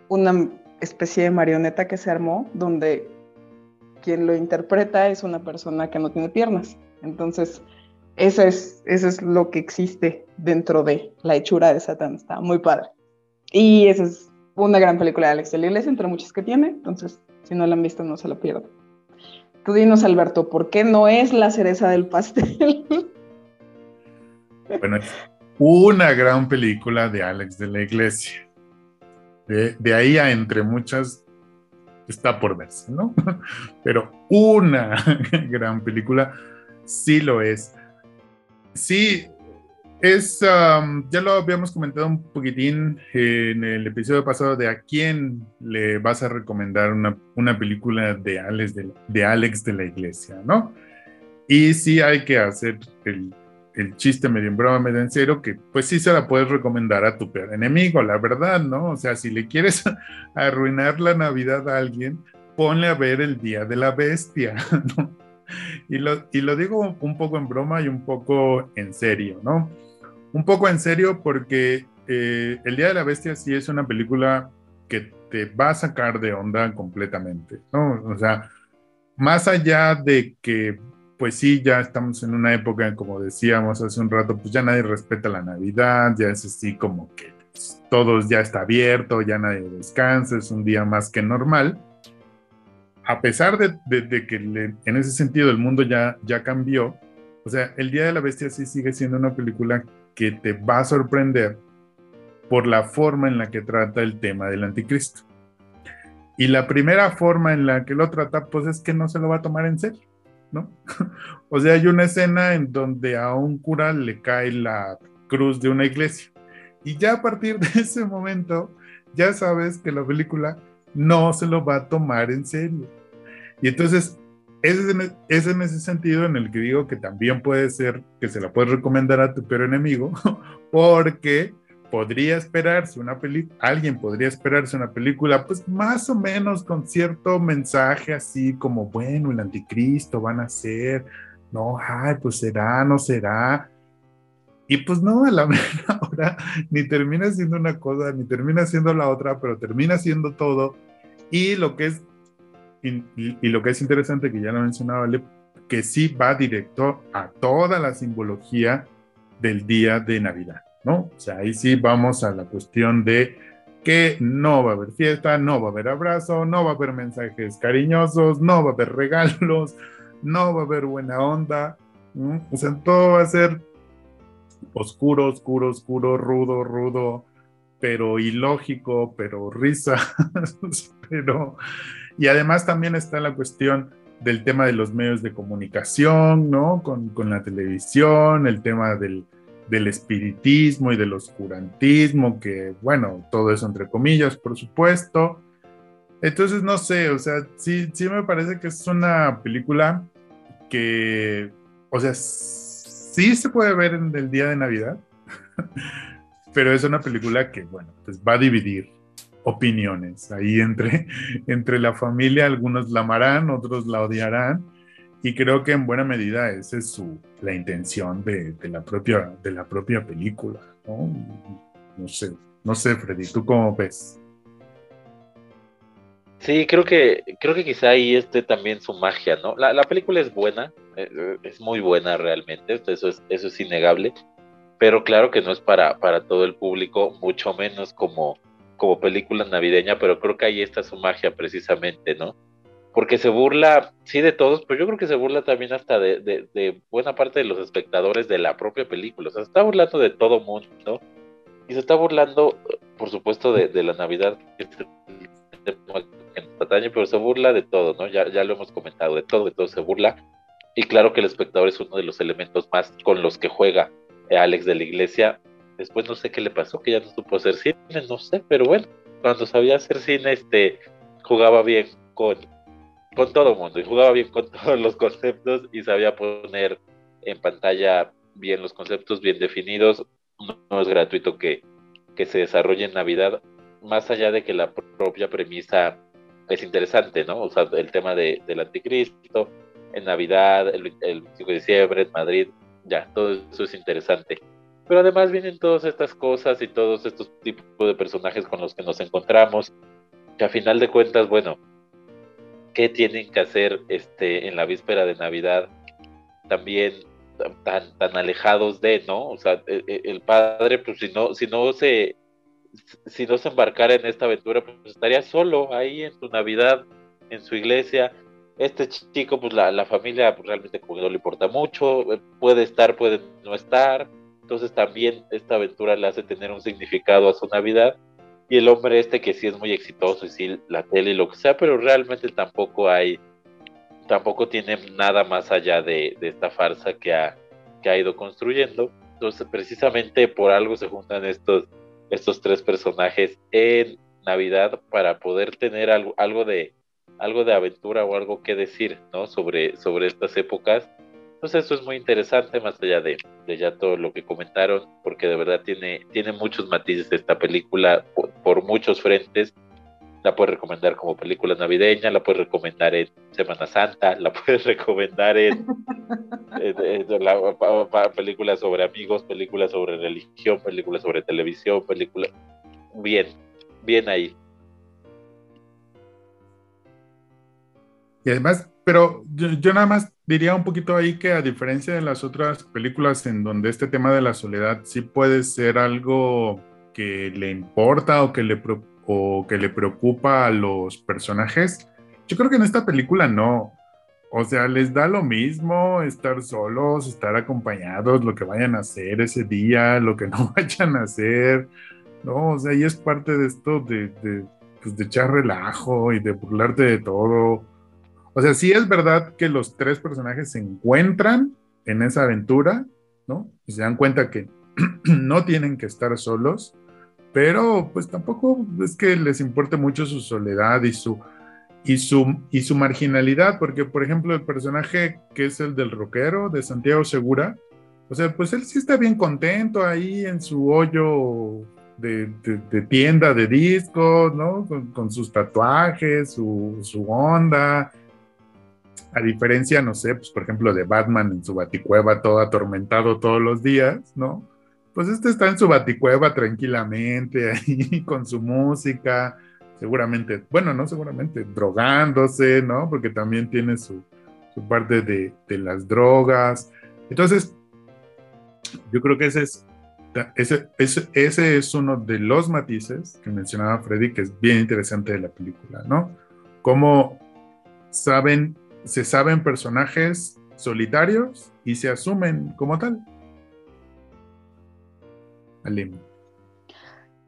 una especie de marioneta que se armó, donde quien lo interpreta es una persona que no tiene piernas. Entonces, eso es, eso es lo que existe dentro de la hechura de Satán. Está muy padre. Y esa es una gran película de Alex de la Iglesia, entre muchas que tiene. Entonces, si no la han visto, no se lo pierdan. Tú dinos, Alberto, ¿por qué no es la cereza del pastel? Bueno, es una gran película de Alex de la Iglesia. De, de ahí a entre muchas está por verse, ¿no? Pero una gran película sí lo es. Sí, es, ya lo habíamos comentado un poquitín en el episodio pasado de a quién le vas a recomendar una, una película de Alex de, de, Alex de la Iglesia, ¿no? Y sí hay que hacer el, el, chiste medio en broma, medio en serio, que pues sí se la puedes recomendar a tu peor enemigo, la verdad, ¿no? O sea, si le quieres arruinar la Navidad a alguien, ponle a ver el Día de la Bestia, ¿no? Y lo, digo un poco en broma y un poco en serio, ¿no? Un poco en serio porque eh, El Día de la Bestia sí es una película que te va a sacar de onda completamente, ¿no? O sea, más allá de que, pues sí, ya estamos en una época, como decíamos hace un rato, pues ya nadie respeta la Navidad, ya es así como que pues, todo ya está abierto, ya nadie descansa, es un día más que normal a pesar de, que en ese sentido el mundo ya, ya cambió, o sea, El Día de la Bestia sí sigue siendo una película que te va a sorprender por la forma en la que trata el tema del anticristo. Y la primera forma en la que lo trata, pues es que no se lo va a tomar en serio, ¿no? o sea, hay una escena en donde a un cura le cae la cruz de una iglesia. Y ya a partir de ese momento, ya sabes que la película no se lo va a tomar en serio. Y entonces, es en, es en ese sentido en el que digo que también puede ser que se la puedes recomendar a tu peor enemigo, porque podría esperarse una película, alguien podría esperarse una película, pues más o menos con cierto mensaje así como, bueno, el anticristo van a ser, no, ay, pues será, no será. Y pues no, a la mera hora ni termina siendo una cosa, ni termina siendo la otra, pero termina siendo todo. Y lo que es, y, lo que es interesante, que ya lo mencionaba, que sí va directo a toda la simbología del día de Navidad, ¿no? O sea, ahí sí vamos a la cuestión de que no va a haber fiesta, no va a haber abrazo, no va a haber mensajes cariñosos, no va a haber regalos, no va a haber buena onda, o sea, todo va a ser oscuro, oscuro, oscuro, rudo, rudo, pero ilógico, pero risa, pero... Y además también está la cuestión del tema de los medios de comunicación, ¿no? Con, con la televisión, el tema del, del, espiritismo y del oscurantismo, que, bueno, todo eso entre comillas, por supuesto. Entonces, no sé, o sea, sí, sí me parece que es una película que, o sea, sí se puede ver en el día de Navidad, pero es una película que, bueno, pues va a dividir opiniones ahí entre, entre la familia, algunos la amarán, otros la odiarán, y creo que en buena medida esa es su, la intención de, de, la propia, de la propia película, ¿no? No sé, no sé, Freddy, ¿tú cómo ves? Sí, creo que, creo que quizá ahí esté también su magia, ¿no? La, la película es buena, eh, eh, es muy buena realmente, eso es, eso es innegable, pero claro que no es para, para todo el público, mucho menos como, como película navideña, pero creo que ahí está su magia precisamente, ¿no? Porque se burla, sí, de todos, pero yo creo que se burla también hasta de, de, de buena parte de los espectadores de la propia película, o sea, se está burlando de todo mundo, ¿no? Y se está burlando, por supuesto, de, de la Navidad, pero se burla de todo, ¿no? Ya, ya lo hemos comentado, de todo, de todo se burla. Y claro que el espectador es uno de los elementos más con los que juega Alex de la Iglesia. Después no sé qué le pasó, que ya no supo hacer cine, no sé, pero bueno, cuando sabía hacer cine, este, jugaba bien con, con todo mundo y jugaba bien con todos los conceptos y sabía poner en pantalla bien los conceptos, bien definidos. No, es gratuito que, que se desarrolle en Navidad, más allá de que la propia premisa es interesante, ¿no? O sea, el tema de, del anticristo, en Navidad, el, el 25 de diciembre, en Madrid, ya, todo eso es interesante. Pero además vienen todas estas cosas y todos estos tipos de personajes con los que nos encontramos, que a final de cuentas, bueno, qué tienen que hacer este, en la víspera de Navidad, también tan, tan alejados de, ¿no? O sea, el, e, el padre, pues si no, si no se, si no se embarcara en esta aventura, pues estaría solo ahí en su Navidad, en su iglesia. Este chico, pues la, la familia pues, realmente como no le importa mucho, eh, puede estar, puede no estar. Entonces también esta aventura le hace tener un significado a su Navidad. Y el hombre este que sí es muy exitoso y sí la tele y lo que sea, pero realmente tampoco hay, tampoco tiene nada más allá de, de esta farsa que ha, que ha ido construyendo. Entonces precisamente por algo se juntan estos estos tres personajes en Navidad para poder tener algo, de algo de aventura o algo que decir, ¿no? Sobre, sobre estas épocas. Entonces eso es muy interesante, más allá de, de ya todo lo que comentaron, porque de verdad tiene, tiene muchos matices esta película por muchos frentes la puedes recomendar como película navideña, la puedes recomendar en Semana Santa, la puedes recomendar en, películas sobre amigos, películas sobre religión, películas sobre televisión, películas... Bien, bien ahí. Y además, pero yo, yo, nada más diría un poquito ahí que a diferencia de las otras películas en donde este tema de la soledad sí puede ser algo que le importa o que le preocupa o que le preocupa a los personajes, yo creo que en esta película no. O sea, les da lo mismo estar solos, estar acompañados, lo que vayan a hacer ese día, lo que no vayan a hacer, ¿no? O sea, y es parte de esto de, de, pues de echar relajo y de burlarte de todo. O sea, sí es verdad que los tres personajes se encuentran en esa aventura, ¿no? Y se dan cuenta que no tienen que estar solos, pero pues tampoco es que les importe mucho su soledad y su, y su, y su marginalidad, porque por ejemplo el personaje que es el del rockero, de Santiago Segura, o sea, pues él sí está bien contento ahí en su hoyo de, tienda de discos, ¿no? Con, sus tatuajes, su, su, onda. A diferencia, no sé, pues por ejemplo de Batman en su baticueva todo atormentado todos los días, ¿no? Pues este está en su baticueva tranquilamente ahí con su música, seguramente, bueno, no seguramente, drogándose, ¿no? Porque también tiene su, parte de, las drogas. Entonces, yo creo que ese es, ese, ese, ese es uno de los matices que mencionaba Freddy, que es bien interesante de la película, ¿no? Cómo saben, se saben personajes solitarios y se asumen como tal.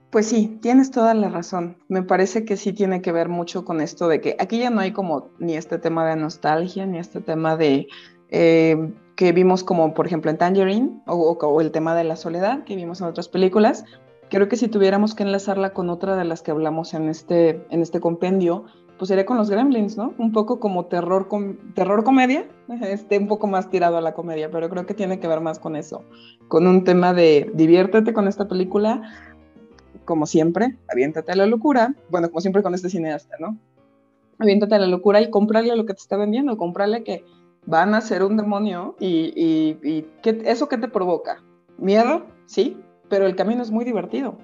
Pues sí, tienes toda la razón. Me parece que sí tiene que ver mucho con esto de que aquí ya no hay como ni este tema de nostalgia, ni este tema de eh, que vimos como por ejemplo en Tangerine o, el tema de la soledad que vimos en otras películas. Creo que si tuviéramos que enlazarla con otra de las que hablamos en este, en este compendio, pues sería con los Gremlins, ¿no? Un poco como terror, terror comedia, este, un poco más tirado a la comedia, pero creo que tiene que ver más con eso, con un tema de diviértete con esta película, como siempre, aviéntate a la locura, bueno, como siempre con este cineasta, ¿no? Aviéntate a la locura y comprarle lo que te está vendiendo, comprarle que van a ser un demonio y, y, y ¿eso qué te provoca? ¿Miedo? Sí, pero el camino es muy divertido.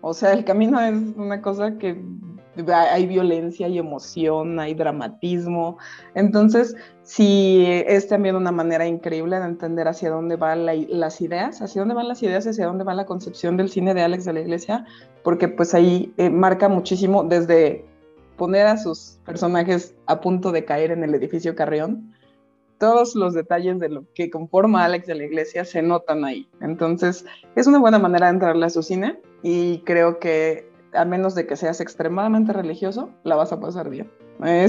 O sea, el camino es una cosa que hay violencia, hay emoción, hay dramatismo. Entonces, sí, es también una manera increíble de entender hacia dónde van las ideas, hacia dónde van las ideas, hacia dónde va la concepción del cine de Alex de la Iglesia, porque pues ahí eh, marca muchísimo desde poner a sus personajes a punto de caer en el edificio Carrión, todos los detalles de lo que conforma Alex de la Iglesia se notan ahí. Entonces, es una buena manera de entrarle a su cine y creo que a menos de que seas extremadamente religioso, la vas a pasar bien.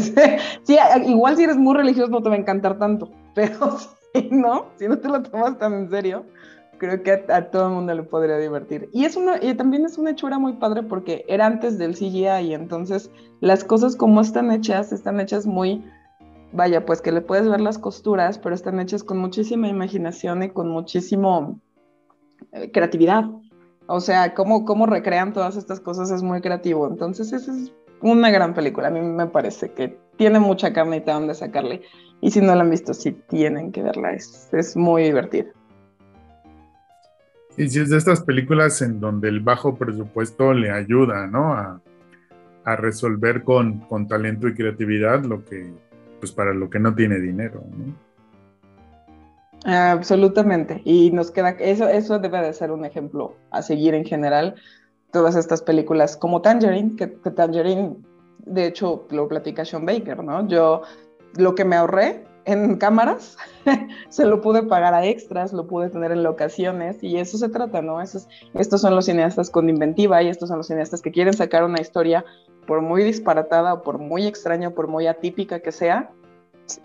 sí, igual si eres muy religioso no te va a encantar tanto, pero si no, si no te lo tomas tan en serio, creo que a, todo el mundo le podría divertir. Y, es una, y también es una hechura muy padre porque era antes del CGI y entonces las cosas como están hechas, están hechas muy, vaya, pues que le puedes ver las costuras, pero están hechas con muchísima imaginación y con muchísimo eh, creatividad. O sea, cómo, cómo recrean todas estas cosas es muy creativo. Entonces, esa es una gran película. A mí me parece que tiene mucha carnita donde sacarle. Y si no la han visto, sí tienen que verla. Es, es muy divertida. Y si es de estas películas en donde el bajo presupuesto le ayuda, ¿no? A, a resolver con, con talento y creatividad lo que pues para lo que no tiene dinero, ¿no? Absolutamente. Y nos queda, eso, eso debe de ser un ejemplo a seguir en general. Todas estas películas como Tangerine, que, que Tangerine, de hecho, lo platica Sean Baker, ¿no? Yo lo que me ahorré en cámaras, se lo pude pagar a extras, lo pude tener en locaciones y eso se trata, ¿no? estos son los cineastas con inventiva y estos son los cineastas que quieren sacar una historia por muy disparatada o por muy extraña por muy atípica que sea,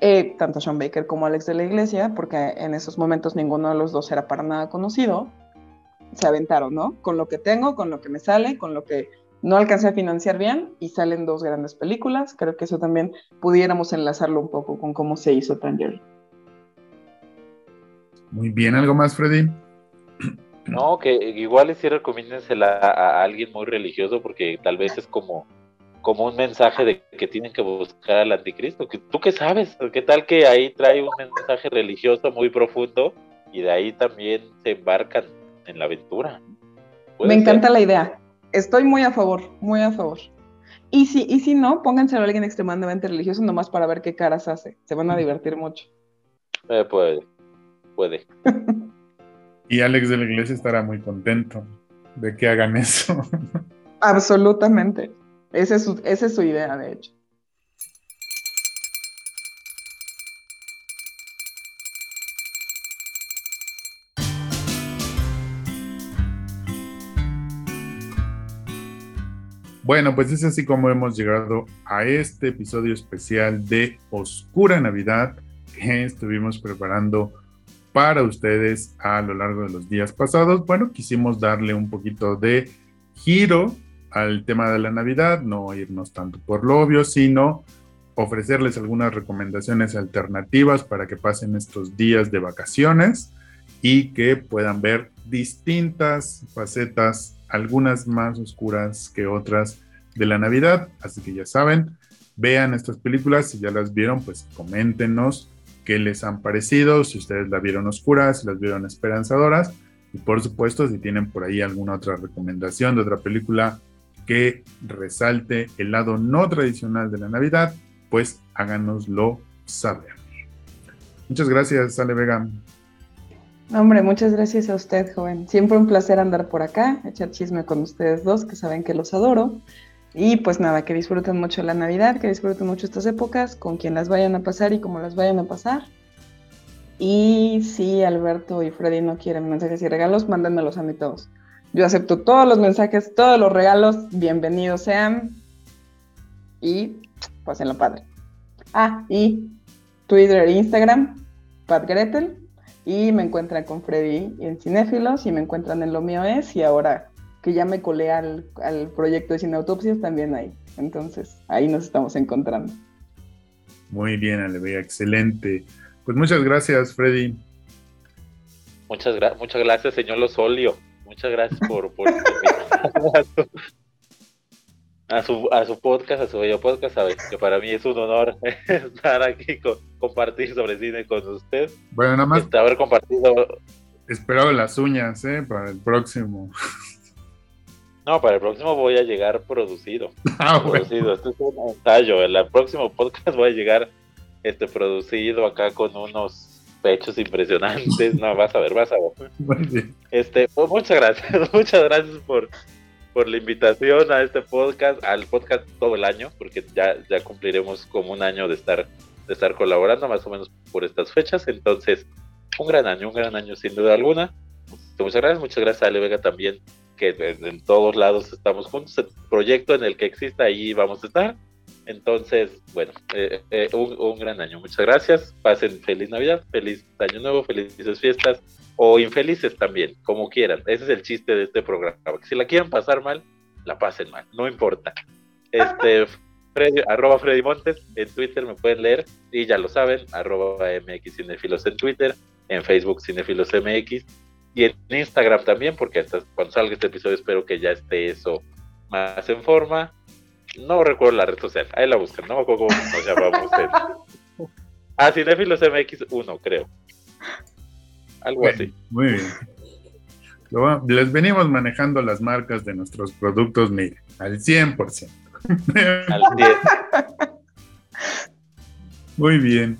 eh, tanto Sean Baker como Alex de la Iglesia, porque en esos momentos ninguno de los dos era para nada conocido, se aventaron, ¿no? Con lo que tengo, con lo que me sale, con lo que no alcancé a financiar bien y salen dos grandes películas. Creo que eso también pudiéramos enlazarlo un poco con cómo se hizo Tangerine. Muy bien, ¿algo más, Freddy? No, que igual sí recomiéndensela a, alguien muy religioso porque tal vez es como, como un mensaje de que tienen que buscar al anticristo. ¿Tú qué sabes? ¿Qué tal que ahí trae un mensaje religioso muy profundo y de ahí también se embarcan en la aventura? Me encanta la idea estoy muy a favor, muy a favor. Y si, y si no, pónganse a alguien extremadamente religioso nomás para ver qué caras hace. Se van a divertir mucho. Eh, puede, puede. y Alex de la Iglesia estará muy contento de que hagan eso. Absolutamente. Esa es esa es su idea, de hecho. Bueno, pues es así como hemos llegado a este episodio especial de Oscura Navidad que estuvimos preparando para ustedes a lo largo de los días pasados. Bueno, quisimos darle un poquito de giro al tema de la Navidad, no irnos tanto por lo obvio, sino ofrecerles algunas recomendaciones alternativas para que pasen estos días de vacaciones y que puedan ver distintas facetas algunas más oscuras que otras de la Navidad. Así que ya saben, vean estas películas, si ya las vieron, pues coméntenos qué les han parecido, si ustedes la vieron oscuras, si las vieron esperanzadoras. Y por supuesto, si tienen por ahí alguna otra recomendación de otra película que resalte el lado no tradicional de la Navidad, pues háganoslo saber. Muchas gracias, Ale Vega. Hombre, muchas gracias a usted, joven. Siempre un placer andar por acá, echar chisme con ustedes dos, que saben que los adoro. Y pues nada, que disfruten mucho la Navidad, que disfruten mucho estas épocas, con quien las vayan a pasar y cómo las vayan a pasar. Y si Alberto y Freddy no quieren mensajes y regalos, mándenmelos a mí todos. Yo acepto todos los mensajes, todos los regalos, bienvenidos sean. Y pues en lo padre. Ah, y Twitter e Instagram, Pat Gretel, y me encuentran con Freddy en Cinéfilos y me encuentran en Lo Mío Es y ahora que ya me colé al, proyecto de Cineautopsias también ahí. Entonces, ahí nos estamos encontrando. Muy bien, Alevea, excelente. Pues muchas gracias, Freddy. Muchas, muchas gracias, señor Losolio. Muchas gracias por, por a su, a su podcast, a su bello podcast, sabes que para mí es un honor estar aquí, con, compartir sobre cine con usted. Bueno, nada más. Este, haber compartido. Espero las uñas, ¿eh? Para el próximo. No, para el próximo voy a llegar producido. Ah, producido. Este es un ensayo. En el próximo podcast voy a llegar este producido acá con unos pechos impresionantes. No, vas a ver, vas a ver. Este, pues, muchas gracias, muchas gracias por, por la invitación a este podcast, al podcast todo el año, porque ya, ya cumpliremos como un año de estar, de estar colaborando, más o menos por estas fechas. Entonces, un gran año, un gran año sin duda alguna. Muchas gracias, muchas gracias a Ale Vega también que en todos lados estamos juntos, el proyecto en el que exista, ahí vamos a estar. Entonces, bueno, eh, eh, un, gran año. Muchas gracias. Pasen feliz Navidad, feliz Año Nuevo, felices fiestas o infelices también, como quieran. Ese es el chiste de este programa. si la quieren pasar mal, la pasen mal, no importa. Este, Freddy, arroba Freddy Montes en Twitter me pueden leer y ya lo saben, arroba MX Cinefilos en Twitter, en Facebook Cinefilos MX y en Instagram también, porque hasta cuando salga este episodio espero que ya esté eso más en forma. No recuerdo la red social, ahí la buscan, no me acuerdo cómo nos llamamos. En... Ah, Cinefilos MX1, creo. Algo así. Muy bien. Les venimos manejando las marcas de nuestros productos, mire, al 100%. Al 100%. Muy bien.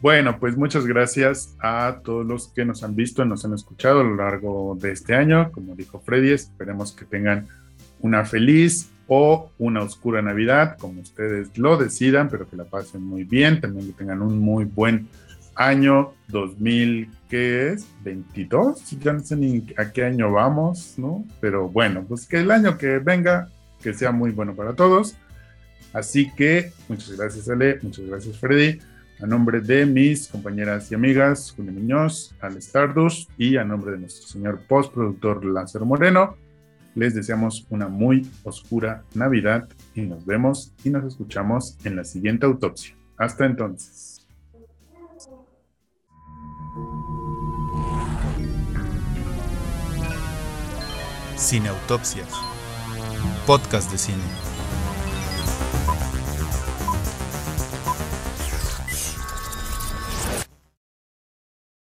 Bueno, pues muchas gracias a todos los que nos han visto, nos han escuchado a lo largo de este año. Como dijo Freddy, esperemos que tengan una feliz o una oscura Navidad, como ustedes lo decidan, pero que la pasen muy bien, también que tengan un muy buen año 2000, ¿qué es? 22, ya no sé ni a qué año vamos, ¿no? Pero bueno, pues que el año que venga, que sea muy bueno para todos. Así que muchas gracias Ale, muchas gracias Freddy. A nombre de mis compañeras y amigas, Julio Muñoz, Al Stardust y a nombre de nuestro señor postproductor Lázaro Moreno, les deseamos una muy oscura Navidad y nos vemos y nos escuchamos en la siguiente autopsia. Hasta entonces. Cine Autopsias, podcast de cine.